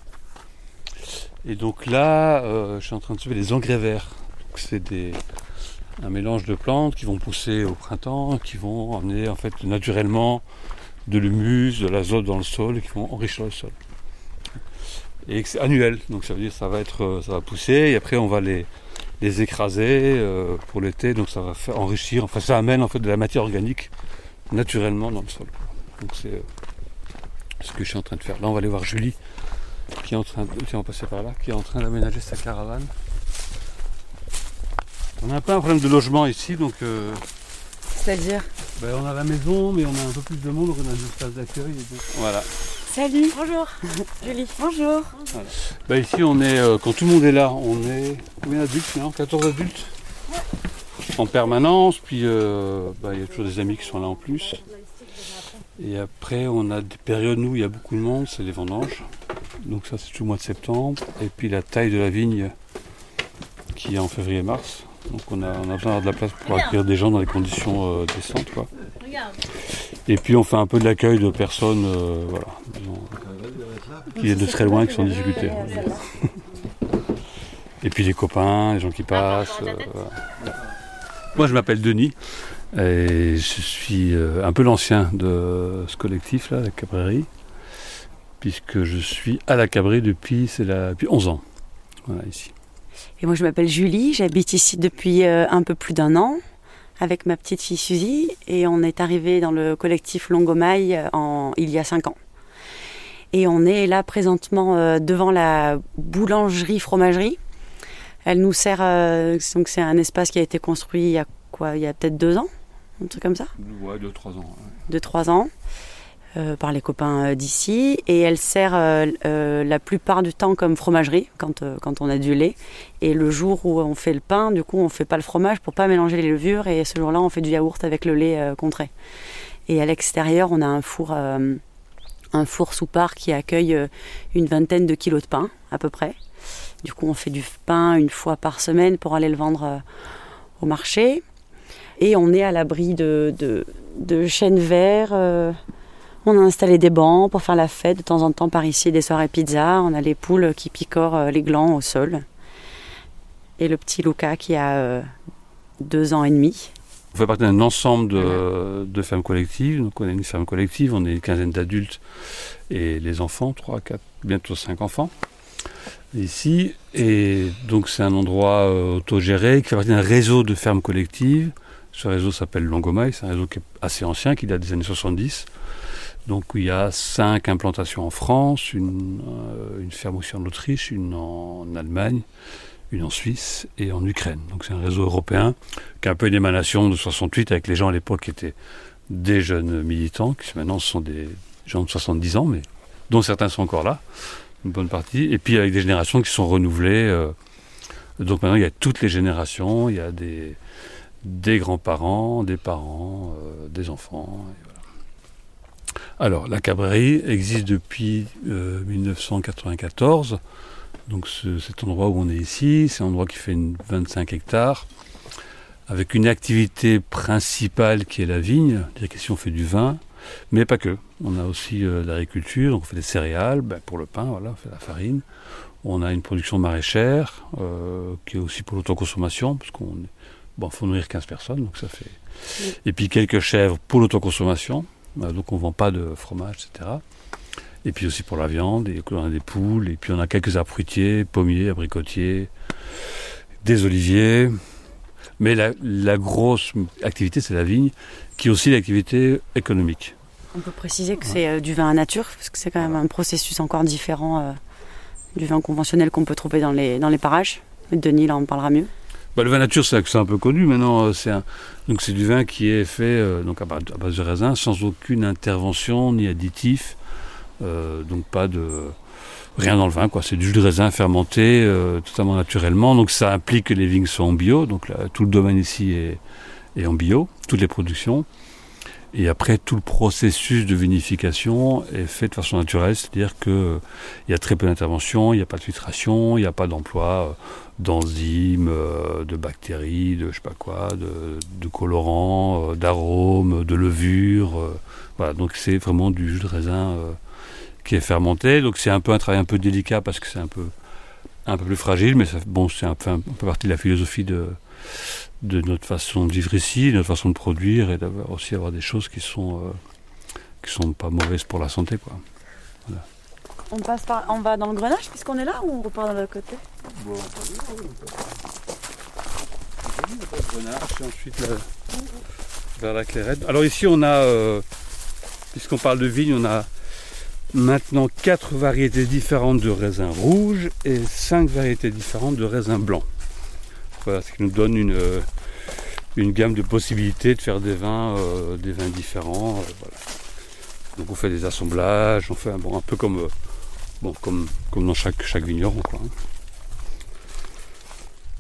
Et donc là, euh, je suis en train de semer des engrais verts. Donc c'est des un mélange de plantes qui vont pousser au printemps, qui vont amener en fait naturellement de l'humus, de l'azote dans le sol, qui vont enrichir le sol. Et c'est annuel, donc ça veut dire que ça va être, euh, ça va pousser, et après on va les, les écraser euh, pour l'été, donc ça va faire enrichir, enfin ça amène en fait de la matière organique naturellement dans le sol. Donc c'est euh, ce que je suis en train de faire. Là on va aller voir Julie qui est qui est en train d'aménager sa caravane. On a un peu un problème de logement ici, donc euh, C'est-à-dire ben, on a la maison, mais on a un peu plus de monde, donc on a des espaces d'accueil. et Voilà. Salut. Bonjour. Julie. Bonjour. Voilà. Bah, ici, on est, euh, quand tout le monde est là, on est combien d'adultes maintenant 14 adultes? En permanence, puis euh, bah, il y a toujours des amis qui sont là en plus. Et après, on a des périodes où il y a beaucoup de monde, c'est les vendanges. Donc ça, c'est tout le mois de septembre. Et puis la taille de la vigne qui est en février-mars. Donc on a, on a besoin d'avoir de la place pour accueillir des gens dans les conditions euh, décentes. Quoi. Et puis on fait un peu de l'accueil de personnes euh, voilà, disons, qui viennent de très loin, qui sont en difficulté. Et puis les copains, les gens qui passent. euh, voilà. Moi je m'appelle Denis et je suis un peu l'ancien de ce collectif là, la Cabrerie, puisque je suis à la Cabrerie depuis, la, depuis 11 ans. Voilà ici. Et moi je m'appelle Julie, j'habite ici depuis euh, un peu plus d'un an avec ma petite fille Suzy et on est arrivé dans le collectif Longomaille euh, en, il y a cinq ans. Et on est là présentement euh, devant la boulangerie-fromagerie. Elle nous sert, donc c'est un espace qui a été construit il y a quoi, il y a peut-être deux ans, un truc comme ça? Ouais, 2-3 ans. de 3 ans euh, par les copains euh, d'ici. Et elle sert euh, la plupart du temps comme fromagerie quand, quand on a du lait. Et le jour où on fait le pain du coup on fait pas le fromage pour pas mélanger les levures. Et ce jour-là on fait du yaourt avec le lait contré. Et à l'extérieur on a un four un four sous part qui accueille une vingtaine de kilos de pain à peu près. Du coup on fait du pain une fois par semaine pour aller le vendre au marché. Et on est à l'abri de, de chênes verts. On a installé des bancs pour faire la fête de temps en temps par ici, des soirées pizza. On a les poules qui picorent euh, les glands au sol. Et le petit Luca qui a euh, deux ans et demi. On fait partie d'un ensemble de, de fermes collectives. Donc on est une ferme collective, on est une quinzaine d'adultes et les enfants, 3, 4, bientôt 5 enfants ici. Et donc c'est un endroit euh, autogéré qui fait partie d'un réseau de fermes collectives. Ce réseau s'appelle Longomaille, c'est un réseau qui est assez ancien, qui date des années 70. Donc il y a cinq implantations en France, une, euh, une ferme aussi en Autriche, une en Allemagne, une en Suisse et en Ukraine. Donc c'est un réseau européen qui est un peu une émanation de 68 avec les gens à l'époque qui étaient des jeunes militants, qui maintenant sont des gens de 70 ans, mais dont certains sont encore là, une bonne partie, et puis avec des générations qui sont renouvelées. euh, donc maintenant il y a toutes les générations, il y a des, grands-parents, des parents, euh, des enfants. Alors, la Cabrerie existe depuis euh, 1994. Donc, ce- cet endroit où on est ici, c'est un endroit qui fait une 25 hectares, avec une activité principale qui est la vigne. C'est-à-dire qu'ici, on fait du vin, mais pas que. On a aussi euh, de l'agriculture, donc on fait des céréales ben, pour le pain, voilà, on fait la farine. On a une production maraîchère, euh, qui est aussi pour l'autoconsommation, parce qu'on bon, faut nourrir 15 personnes, donc ça fait. Et puis quelques chèvres pour l'autoconsommation, euh, donc on vend pas de fromage, etc. Et puis aussi pour la viande, et on a des poules, et puis on a quelques arbres fruitiers, pommiers, abricotiers, des oliviers. Mais la, la grosse activité, c'est la vigne, qui est aussi l'activité économique. On peut préciser que c'est euh, du vin à nature, parce que c'est quand même un processus encore différent euh, du vin conventionnel qu'on peut trouver dans les, dans les parages. Denis, là, en parlera mieux. Bah, le vin nature, c'est un peu connu maintenant. euh, C'est donc c'est du vin qui est fait euh, donc à base, de raisin, sans aucune intervention ni additif. Euh, donc pas de rien dans le vin, quoi. C'est du jus de raisin fermenté totalement naturellement. Donc ça implique que les vignes sont en bio. Donc tout le domaine ici est, est en bio, toutes les productions. Et après, tout le processus de vinification est fait de façon naturelle, c'est-à-dire qu'il y a très peu d'intervention, il n'y a pas de filtration, il n'y a pas d'emploi euh, d'enzymes, euh, de bactéries, de je sais pas quoi, de, colorants, euh, d'arômes, de levures. euh, voilà, donc c'est vraiment du jus de raisin euh, qui est fermenté. Donc c'est un peu un travail un peu délicat parce que c'est un peu un peu plus fragile, mais bon, c'est un peu partie de la philosophie de, de notre façon de vivre ici, de notre façon de produire et d'avoir aussi avoir des choses qui sont euh, qui sont pas mauvaises pour la santé, quoi. Voilà. On passe par, on va dans le grenage puisqu'on est là ou on repart de l'autre côté? Et ensuite la- vers la clairette. Alors ici on a, euh, puisqu'on parle de vigne, on a maintenant quatre variétés différentes de raisins rouges et cinq variétés différentes de raisins blancs. Voilà, ce qui nous donne une, euh, une gamme de possibilités de faire des vins, euh, des vins différents. euh, voilà. Donc on fait des assemblages, on fait un, bon, un peu comme, bon, comme, comme dans chaque, chaque vigneron. Quoi, hein.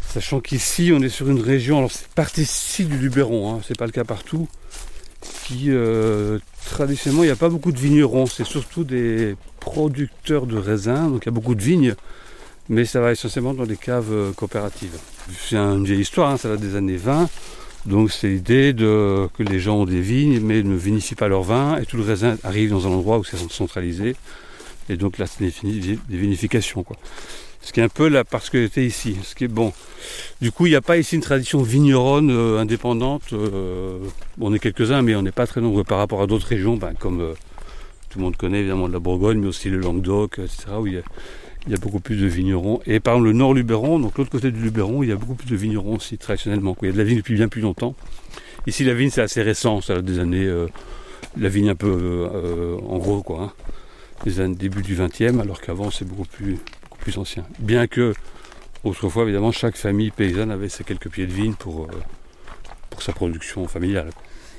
Sachant qu'ici, on est sur une région, alors c'est partie ici du Luberon, hein, c'est pas le cas partout, qui traditionnellement, il n'y a pas beaucoup de vignerons, c'est surtout des producteurs de raisins, donc il y a beaucoup de vignes, mais ça va essentiellement dans des caves euh, coopératives. C'est une vieille histoire, hein, ça date des années 20, donc c'est l'idée que les gens ont des vignes, mais ne vinifient pas leur vin, et tout le raisin arrive dans un endroit où c'est centralisé, et donc là, c'est des vini- des vinifications. Quoi. Ce qui est un peu la particularité ici. Ce qui est bon. Du coup, il n'y a pas ici une tradition vigneronne euh, indépendante. euh, on est quelques-uns, mais on n'est pas très nombreux par rapport à d'autres régions, ben, comme tout le monde connaît évidemment de la Bourgogne, mais aussi le Languedoc, etc., il y a beaucoup plus de vignerons. Et par exemple, le nord Luberon, donc l'autre côté du Luberon, il y a beaucoup plus de vignerons aussi, traditionnellement. Il y a de la vigne depuis bien plus longtemps. Ici, la vigne, c'est assez récent, ça date des années. euh, la vigne un peu euh, en gros, quoi. hein. Les années début du 20e, alors qu'avant, c'est beaucoup plus, beaucoup plus ancien. Bien que, autrefois, évidemment, chaque famille paysanne avait ses quelques pieds de vigne pour, euh, pour sa production familiale.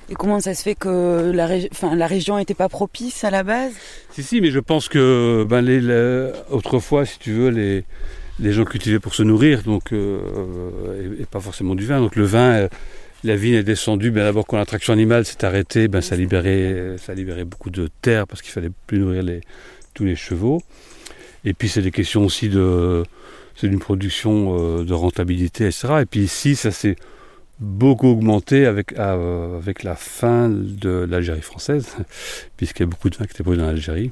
Et comment ça se fait que la, région n'était pas propice à la base? Si, si, mais je pense que ben, autrefois, si tu veux, les, gens cultivaient pour se nourrir, donc, euh, et, pas forcément du vin. Donc le vin, euh, la vigne est descendue, ben, d'abord quand l'attraction animale s'est arrêtée, ben, ça, libérait, beaucoup de terre parce qu'il fallait plus nourrir tous les chevaux. Et puis c'est des questions aussi de... C'est une production euh, de rentabilité, etc. Et puis ici, ça s'est beaucoup augmenté avec, euh, avec la fin de l'Algérie française, puisqu'il y a beaucoup de vins qui étaient produits dans l'Algérie.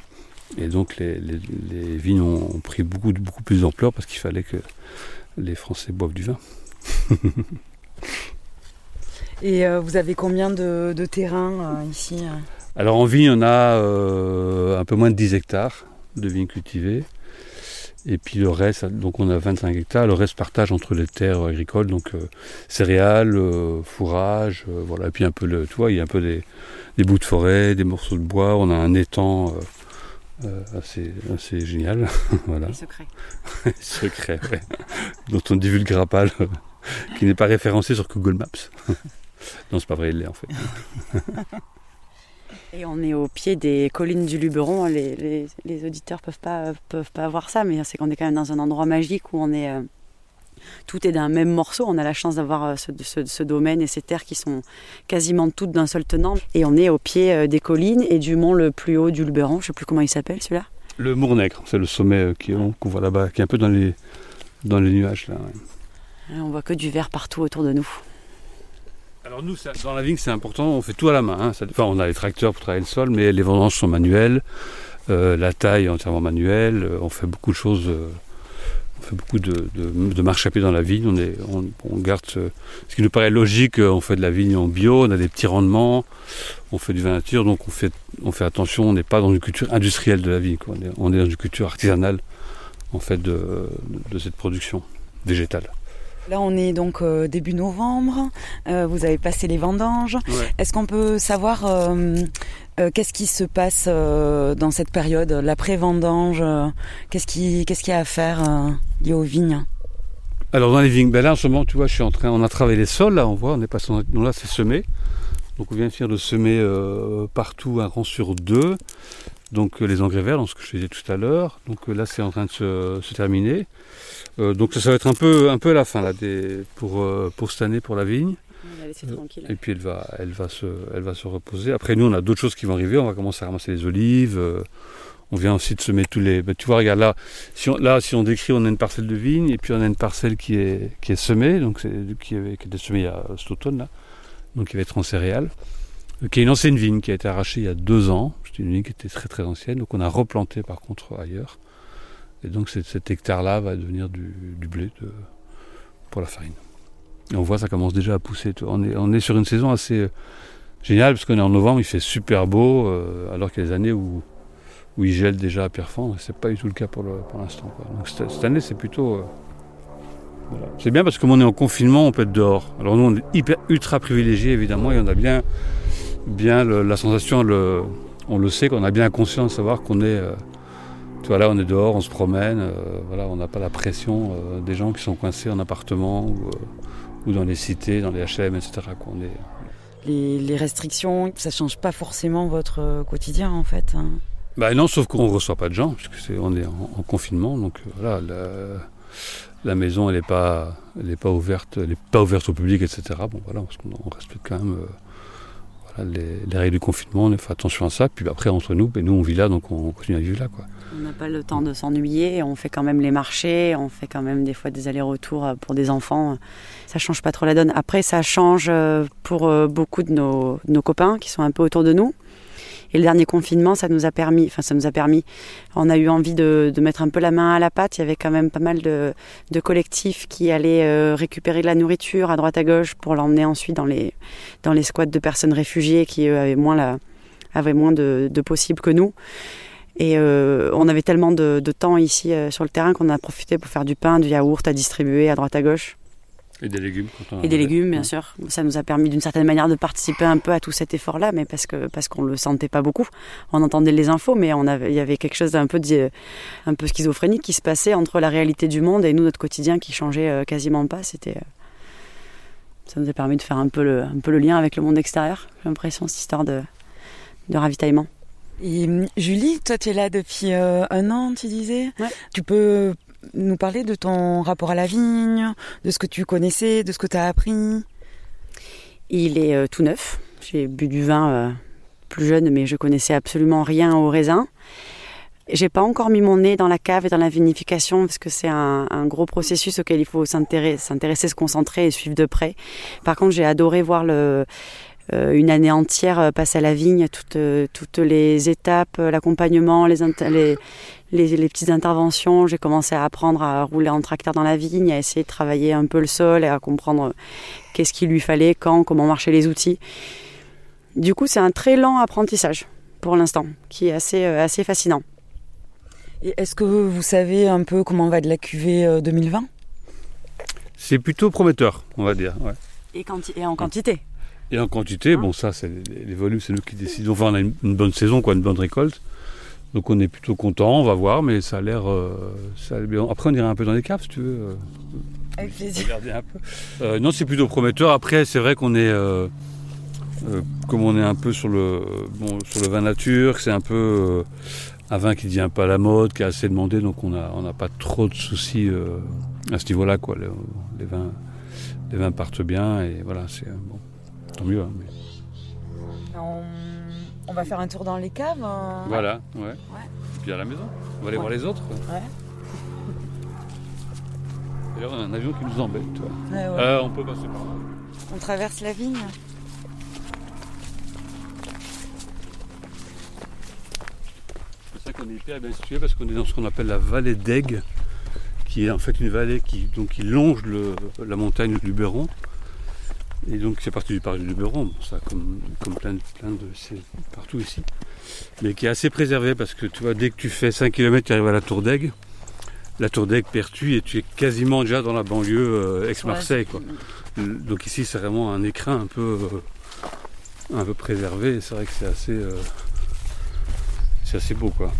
Et donc les, les, les vignes ont, ont pris beaucoup, beaucoup plus d'ampleur parce qu'il fallait que les Français boivent du vin. Et euh, vous avez combien de, de terrain euh, ici euh? Alors en vigne, on a un peu moins de 10 hectares de vignes cultivées. Et puis le reste, donc on a 25 hectares, le reste partage entre les terres agricoles, donc euh, céréales, euh, fourrage, euh, voilà, et puis un peu le, tu vois, il y a un peu des, des bouts de forêt, des morceaux de bois, on a un étang euh, assez, assez génial, voilà. Et secret. secret, ouais. dont on divulguera pas, le- qui n'est pas référencé sur Google Maps. non, c'est pas vrai, il l'est en fait. Et on est au pied des collines du Luberon. Les, les, les auditeurs peuvent pas peuvent pas voir ça, mais c'est qu'on est quand même dans un endroit magique où on est euh, tout est d'un même morceau. On a la chance d'avoir euh, ce, ce- ce domaine et ces terres qui sont quasiment toutes d'un seul tenant. Et on est au pied euh, des collines et du mont le plus haut du Luberon. Je sais plus comment il s'appelle celui-là. Le Mournègre, c'est le sommet qu'on voit là-bas, qui est un peu dans les, dans les nuages. Là, ouais. On voit que du vert partout autour de nous. Alors nous, dans la vigne, c'est important, on fait tout à la main. hein. Enfin, on a les tracteurs pour travailler le sol, mais les vendanges sont manuelles. Euh, la taille est entièrement manuelle. euh, on fait beaucoup de choses. euh, on fait beaucoup de, marche à pied dans la vigne. On, garde ce, ce qui nous paraît logique. On fait de la vigne en bio, on a des petits rendements, on fait du vin nature, donc on fait, on fait attention. On n'est pas dans une culture industrielle de la vigne. On, est, on est dans une culture artisanale en fait de, de cette production végétale. Là, on est donc euh, début novembre. Euh, vous avez passé les vendanges. Ouais. Est-ce qu'on peut savoir euh, qu'est-ce qui se passe dans cette période, l'après-vendange Qu'est-ce qui, qu'est-ce qu'il y a à faire lié aux vignes? Alors dans les vignes, ben là en ce moment, tu vois, je suis en train, on a travaillé les sols, là on voit, on est passé, donc là c'est semé. Donc on vient de finir de semer partout un rang sur deux. Donc euh, les engrais verts, donc ce que je disais tout à l'heure. Donc euh, là, c'est en train de se, se terminer. Euh, donc ça, ça va être un peu, un peu la fin là, des, pour, pour cette année pour la vigne. On tranquille. Et puis elle va, elle va se, elle va se reposer. Après nous, on a d'autres choses qui vont arriver. On va commencer à ramasser les olives. euh, on vient aussi de semer tous les. bah, tu vois, regarde là. Si on, là, si on décrit, on a une parcelle de vigne et puis on a une parcelle qui est, qui est semée, donc c'est qui, est- qui était semée a cet automne là, donc qui va être en céréales, qui est une ancienne vigne qui a été arrachée il y a deux ans. C'était une vigne qui était très très ancienne, donc on a replanté par contre ailleurs. Et donc cet, hectare-là va devenir du, blé pour la farine. Et on voit, ça commence déjà à pousser. On est, on est sur une saison assez euh, géniale, parce qu'on est en novembre, il fait super beau, euh, alors qu'il y a des années où, où il gèle déjà à Pierrefonds. C'est pas du tout le cas pour, l'instant. Donc cette, année, c'est plutôt. euh. C'est bien parce que comme on est en confinement, on peut être dehors. Alors nous, on est hyper, ultra privilégiés, évidemment, et on a bien, bien le- la sensation, le, on le sait, qu'on a bien conscience de savoir qu'on est. euh, tu vois, là, on est dehors, on se promène, euh, voilà, on n'a pas la pression euh, des gens qui sont coincés en appartement ou, euh, ou dans les cités, dans les HM, etc. quoi. On est, Les, les restrictions, ça change pas forcément votre quotidien en fait. hein. Bah non, sauf qu'on ne reçoit pas de gens, puisque c'est, on est en, en confinement, donc voilà, la, la maison elle n'est pas, elle est pas ouverte, elle est pas ouverte au public, etc. Bon voilà, parce qu'on on respecte quand même les, les règles du confinement, on fait attention à ça. Puis après entre nous, ben, nous on vit là, donc on continue à vivre là, quoi. On n'a pas le temps de s'ennuyer, on fait quand même les marchés, on fait quand même des fois des allers-retours euh, pour des enfants. Ça change pas trop la donne. Après, ça change euh, pour euh, beaucoup de nos copains qui sont un peu autour de nous. Et le dernier confinement, ça nous a permis, enfin ça nous a permis, on a eu envie de, de mettre un peu la main à la pâte. Il y avait quand même pas mal de, de collectifs qui allaient euh, récupérer de la nourriture à droite à gauche pour l'emmener ensuite dans les, dans les squats de personnes réfugiées qui eux, avaient moins, la, avaient moins de, de possibles que nous. Et euh, on avait tellement de, de temps ici euh, sur le terrain qu'on a profité pour faire du pain, du yaourt à distribuer à droite à gauche. Et des légumes. Quand on Et des légumes, bien sûr. Ça nous a permis d'une certaine manière de participer un peu à tout cet effort-là, mais parce que parce qu'on le sentait pas beaucoup. On entendait les infos, mais on avait, il y avait quelque chose d'un peu un peu schizophrénique qui se passait entre la réalité du monde et nous notre quotidien qui changeait euh, quasiment pas. C'était euh, ça nous a permis de faire un peu le un peu le lien avec le monde extérieur. J'ai l'impression cette histoire de de ravitaillement. Et hum, Julie, toi tu es là depuis euh, un an, tu disais. Tu peux nous parler de ton rapport à la vigne, de ce que tu connaissais, de ce que tu as appris? Il est euh, tout neuf. J'ai bu du vin euh, plus jeune, mais je connaissais absolument rien au raisin. J'ai pas encore mis mon nez dans la cave et dans la vinification parce que c'est un, gros processus auquel il faut s'intéresser, se concentrer et suivre de près. Par contre, j'ai adoré voir euh, une année entière passée à la vigne, toutes, les étapes, l'accompagnement, les, les, les petites interventions. J'ai commencé à apprendre à rouler en tracteur dans la vigne, à essayer de travailler un peu le sol et à comprendre qu'est-ce qu'il lui fallait, quand, comment marchaient les outils. Du coup, c'est un très lent apprentissage pour l'instant, qui est assez, euh, assez fascinant. Et est-ce que vous savez un peu comment va de la cuvée euh, 2020 C'est plutôt prometteur, on va dire. ouais. Et, quanti- et en quantité. Et en quantité, bon, ça, c'est les, les volumes, c'est nous qui décidons. Enfin, on a une, une bonne saison, quoi, une bonne récolte. Donc, on est plutôt content, on va voir, mais ça a l'air. euh, a. Après, on ira un peu dans les caves, si tu veux. euh, Avec plaisir. un peu. Euh, non, c'est plutôt prometteur. Après, c'est vrai qu'on est. euh, comme on est un peu sur le, bon, sur le vin nature, que c'est un peu un vin qui ne devient pas à la mode, qui est assez demandé, donc on n'a on n'a pas trop de soucis à ce niveau-là. quoi. Les, les vins, les vins partent bien, et voilà, c'est bon, tant mieux. hein, mais- on... on va faire un tour dans les caves. hein. Voilà, ouais. Puis à la maison. On va aller Ouais. voir les autres. Ouais. Là, on a un avion qui nous embête, ouais. Euh, on peut passer par là. On traverse la vigne. C'est vrai qu'on est hyper bien situé parce qu'on est dans ce qu'on appelle la vallée d'Aigue, qui est en fait une vallée qui, donc, qui longe le- la montagne du Luberon. Et donc c'est parti du parc du Luberon, ça comme, comme plein, de- plein de c'est partout ici. Mais qui est assez préservé parce que tu vois, dès que tu fais 5 km, tu arrives à la Tour d'Aigue. La Tour d'Aigue pertue et tu es quasiment déjà dans la banlieue euh, ex-Marseille. quoi. Donc ici c'est vraiment un écrin un peu, euh, un peu préservé. C'est vrai que c'est assez, euh, c'est assez beau quoi,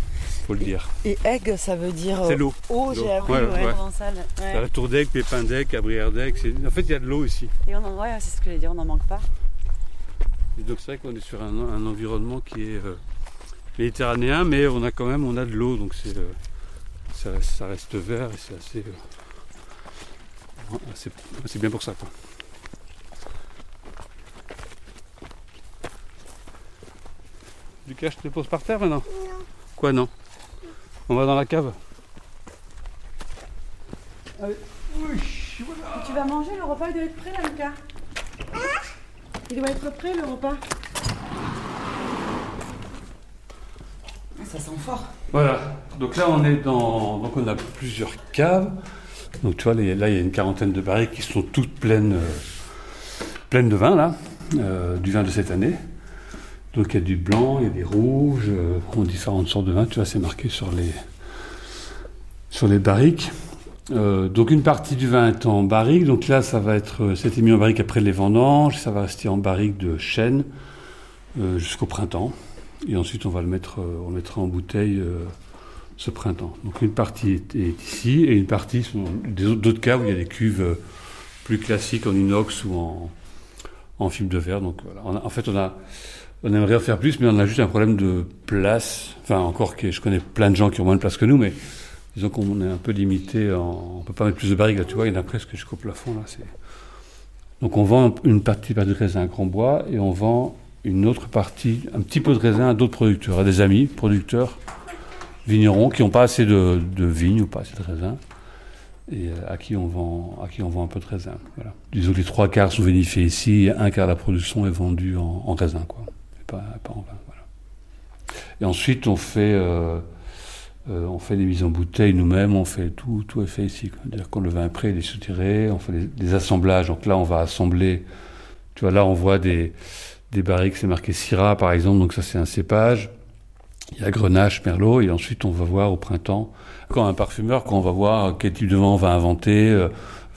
faut le dire. Et egg, ça veut dire. C'est euh, l'eau. Eau, L'eau. j'ai appris, Ouais, ouais. ouais. Provençal, ouais. T'as la Tour d'Aigue, Pépin d'Aigue, Cabrières d'Aigue. c'est- En fait, il y a de l'eau ici. Et on en, ouais, c'est ce que j'allais dire, on n'en manque pas. Et donc c'est vrai qu'on est sur un, un environnement qui est, euh, méditerranéen, mais on a quand même on a de l'eau, donc c'est, euh, ça, ça reste vert et c'est assez, euh, assez- bien pour ça. Quoi. Lucas, je te pose par terre maintenant? Quoi non? On va dans la cave Tu vas manger, le repas il doit être prêt là, Lucas Il doit être prêt le repas. Ça sent fort. Voilà, donc là on est dans. Donc on a plusieurs caves. Donc tu vois, là là, il y a une quarantaine de barriques qui sont toutes pleines, euh, pleines de vin, là, euh, du vin de cette année. Donc il y a du blanc, il y a des rouges, euh, ont différentes sortes de vins, tu vois, c'est marqué sur les, sur les barriques. Euh, donc une partie du vin est en barrique, donc là ça va être, euh, c'était mis en barrique après les vendanges, ça va rester en barrique de chêne jusqu'au printemps. Et ensuite, on va le mettre, on le mettra en bouteille ce printemps. Donc une partie est, ici et une partie sont d'autres cas où il y a des cuves plus classiques en inox ou en, en fibre de verre. Donc voilà. On en fait, on a, on aimerait en faire plus, mais on a juste un problème de place. Enfin, encore que je connais plein de gens qui ont moins de place que nous, mais disons qu'on est un peu limité. En, on peut pas mettre plus de barriques là. Tu vois, il y en a presque jusqu'au plafond là. Donc on vend une partie de raisin à Grand Bois et on vend une autre partie, un petit peu de raisin à d'autres producteurs, à des amis producteurs, vignerons qui n'ont pas assez de, vignes ou pas assez de raisin et euh, à qui on vend, à qui on vend un peu de raisin. Disons que les trois quarts sont vinifiés ici, un quart de la production est vendu en, en raisin, quoi, pas, en. Et ensuite on fait, euh, euh, on fait des mises en bouteille nous-mêmes, on fait tout, tout est fait ici. C'est-à-dire quand le vin prêt, il est soutiré, on fait des, assemblages. Donc là, on va assembler. Tu vois, là, on voit des, des barriques, c'est marqué Syrah, par exemple. Donc ça, c'est un cépage. Il y a Grenache, Merlot, et ensuite, on va voir au printemps. Quand un parfumeur, quand on va voir quel type de vin on va inventer, euh,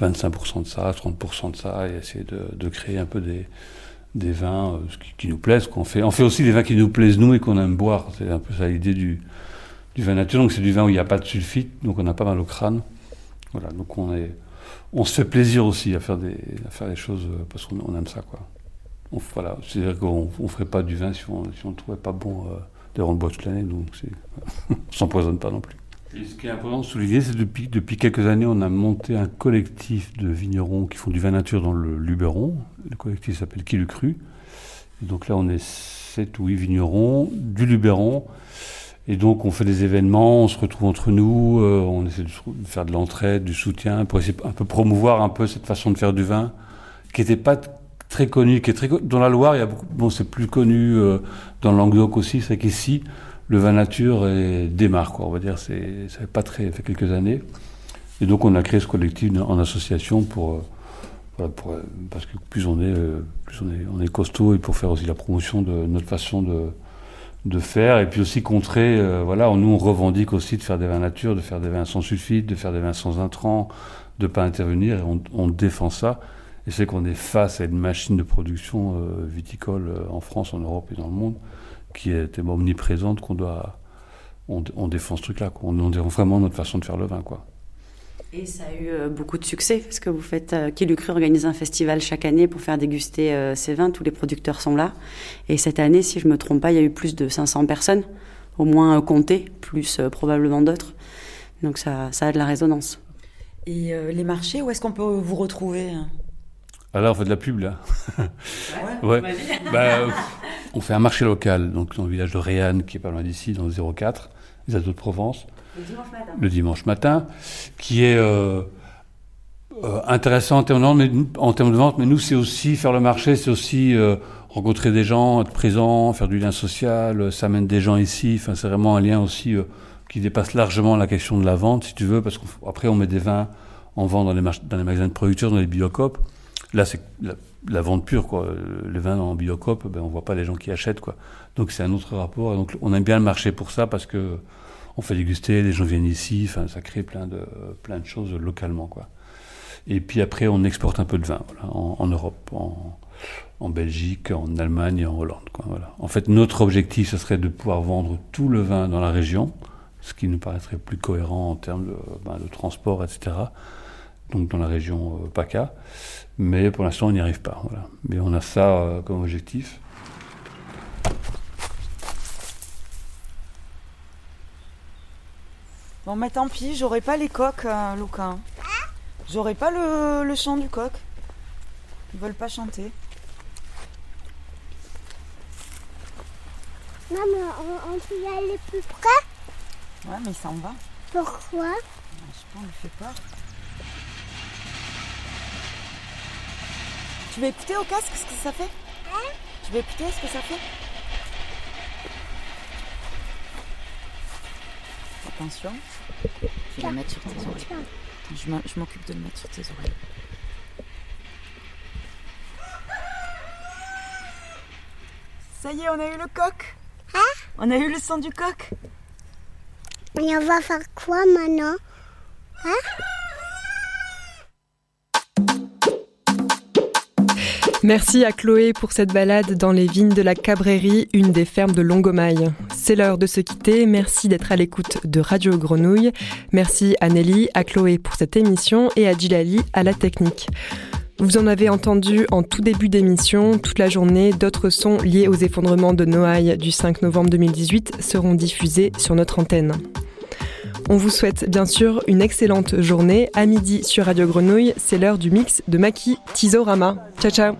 25% de ça, 30% de ça, et essayer de, de créer un peu des, des vins euh, qui, nous plaisent. qu'on fait. On fait aussi des vins qui nous plaisent, nous, et qu'on aime boire. C'est un peu ça l'idée du, du vin nature. Donc c'est du vin où il n'y a pas de sulfite, donc on n'a pas mal au crâne. Voilà, donc on est, on se fait plaisir aussi à faire des, à faire des choses euh, parce qu'on on aime ça, quoi. On, voilà, c'est-à-dire qu'on ne ferait pas du vin si on si on ne trouvait pas bon. Euh, D'ailleurs, on le toute l'année, donc on s'empoisonne pas non plus. Et ce qui est important de souligner, c'est depuis, depuis quelques années, on a monté un collectif de vignerons qui font du vin nature dans le Luberon. Le collectif s'appelle Qui le cru. Donc là, on est 7 ou 8 vignerons du Luberon. Et donc, on fait des événements, on se retrouve entre nous, euh, on essaie de, faire de l'entraide, du soutien, pour essayer un peu promouvoir un peu cette façon de faire du vin, qui n'était pas très connue, qui est très dans la Loire, il y a beaucoup, bon, c'est plus connu euh, dans le Languedoc aussi, c'est qu'ici, le vin nature démarre, quoi, on va dire, c'est, ça fait pas très, fait quelques années. Et donc, on a créé ce collectif en association pour, euh, voilà, pour, euh, parce que plus on est, euh, plus on est, on est costaud et pour faire aussi la promotion de notre façon de, de faire et puis aussi contrer, euh, voilà, nous on revendique aussi de faire des vins nature, de faire des vins sans sulfite, de faire des vins sans intrants, de pas intervenir et on, on défend ça. Et c'est qu'on est face à une machine de production euh, viticole euh, en France, en Europe et dans le monde qui est tellement omniprésente qu'on doit, on, on défend ce truc-là, quoi. on, on défend vraiment notre façon de faire le vin, quoi. Et ça a eu euh, beaucoup de succès parce que vous faites, euh, Qui cru organise un festival chaque année pour faire déguster euh, ces vins. Tous les producteurs sont là. Et cette année, si je me trompe pas, il y a eu plus de 500 personnes, au moins euh, comptées, plus euh, probablement d'autres. Donc ça, ça a de la résonance. Et euh, les marchés, où est-ce qu'on peut vous retrouver Ah là, on fait de la pub, là. Ouais. Bah, on fait un marché local, donc dans le village de Réanne, qui est pas loin d'ici, dans le 04, les Altos de Provence. Le dimanche matin. Le dimanche matin, qui est euh, euh, intéressant en termes de vente, mais, nous- c'est aussi faire le marché, c'est aussi euh, rencontrer des gens, être présent, faire du lien social, euh, ça amène des gens ici. Enfin, c'est vraiment un lien aussi euh, qui dépasse largement la question de la vente, si tu veux, parce qu'après, on met des vins en vente dans les, magasins de producteurs, dans les biocopes. Là, c'est la, vente pure, quoi. Les vins en biocope, ben, on voit pas les gens qui achètent, quoi. Donc, c'est un autre rapport. Donc, on aime bien le marché pour ça, parce que on fait déguster, les gens viennent ici, enfin, ça crée plein de, plein de choses localement, quoi. Et puis après, on exporte un peu de vin, en, Europe, en, Belgique, en Allemagne et en Hollande, quoi. En fait, notre objectif, ce serait de pouvoir vendre tout le vin dans la région, ce qui nous paraîtrait plus cohérent en termes de, ben, transport, etc. Donc dans la région euh, PACA. Mais pour l'instant, on n'y arrive pas. Mais on a ça euh, comme objectif. Bon, mais tant pis, j'aurai pas les coques, euh, Luca. J'aurai pas le, le chant du coq. Ils veulent pas chanter. Maman, on, on peut y aller plus près? Ouais, mais il s'en va. Pourquoi? Je sais pas, on lui fait peur. Tu veux écouter au casque ce que ça fait? Tu veux écouter ce que ça fait? Attention. Je vais la mettre sur tes oreilles. Attends, je m'occupe de le mettre sur tes oreilles. Ça y est, on a eu le coq. On a eu le son du coq. Et on va faire quoi maintenant Hein Merci à Chloé pour cette balade dans les vignes de la Cabrérie, une des fermes de Longomaille. C'est l'heure de se quitter. Merci d'être à l'écoute de Radio Grenouille. Merci à Nelly, à Chloé pour cette émission et à Djilali à la technique. Vous en avez entendu en tout début d'émission, toute la journée, d'autres sons liés aux effondrements de Noailles du 5 novembre 2018 seront diffusés sur notre antenne. On vous souhaite bien sûr une excellente journée. À midi sur Radio Grenouille, c'est l'heure du mix de Maki Tizorama. Ciao ciao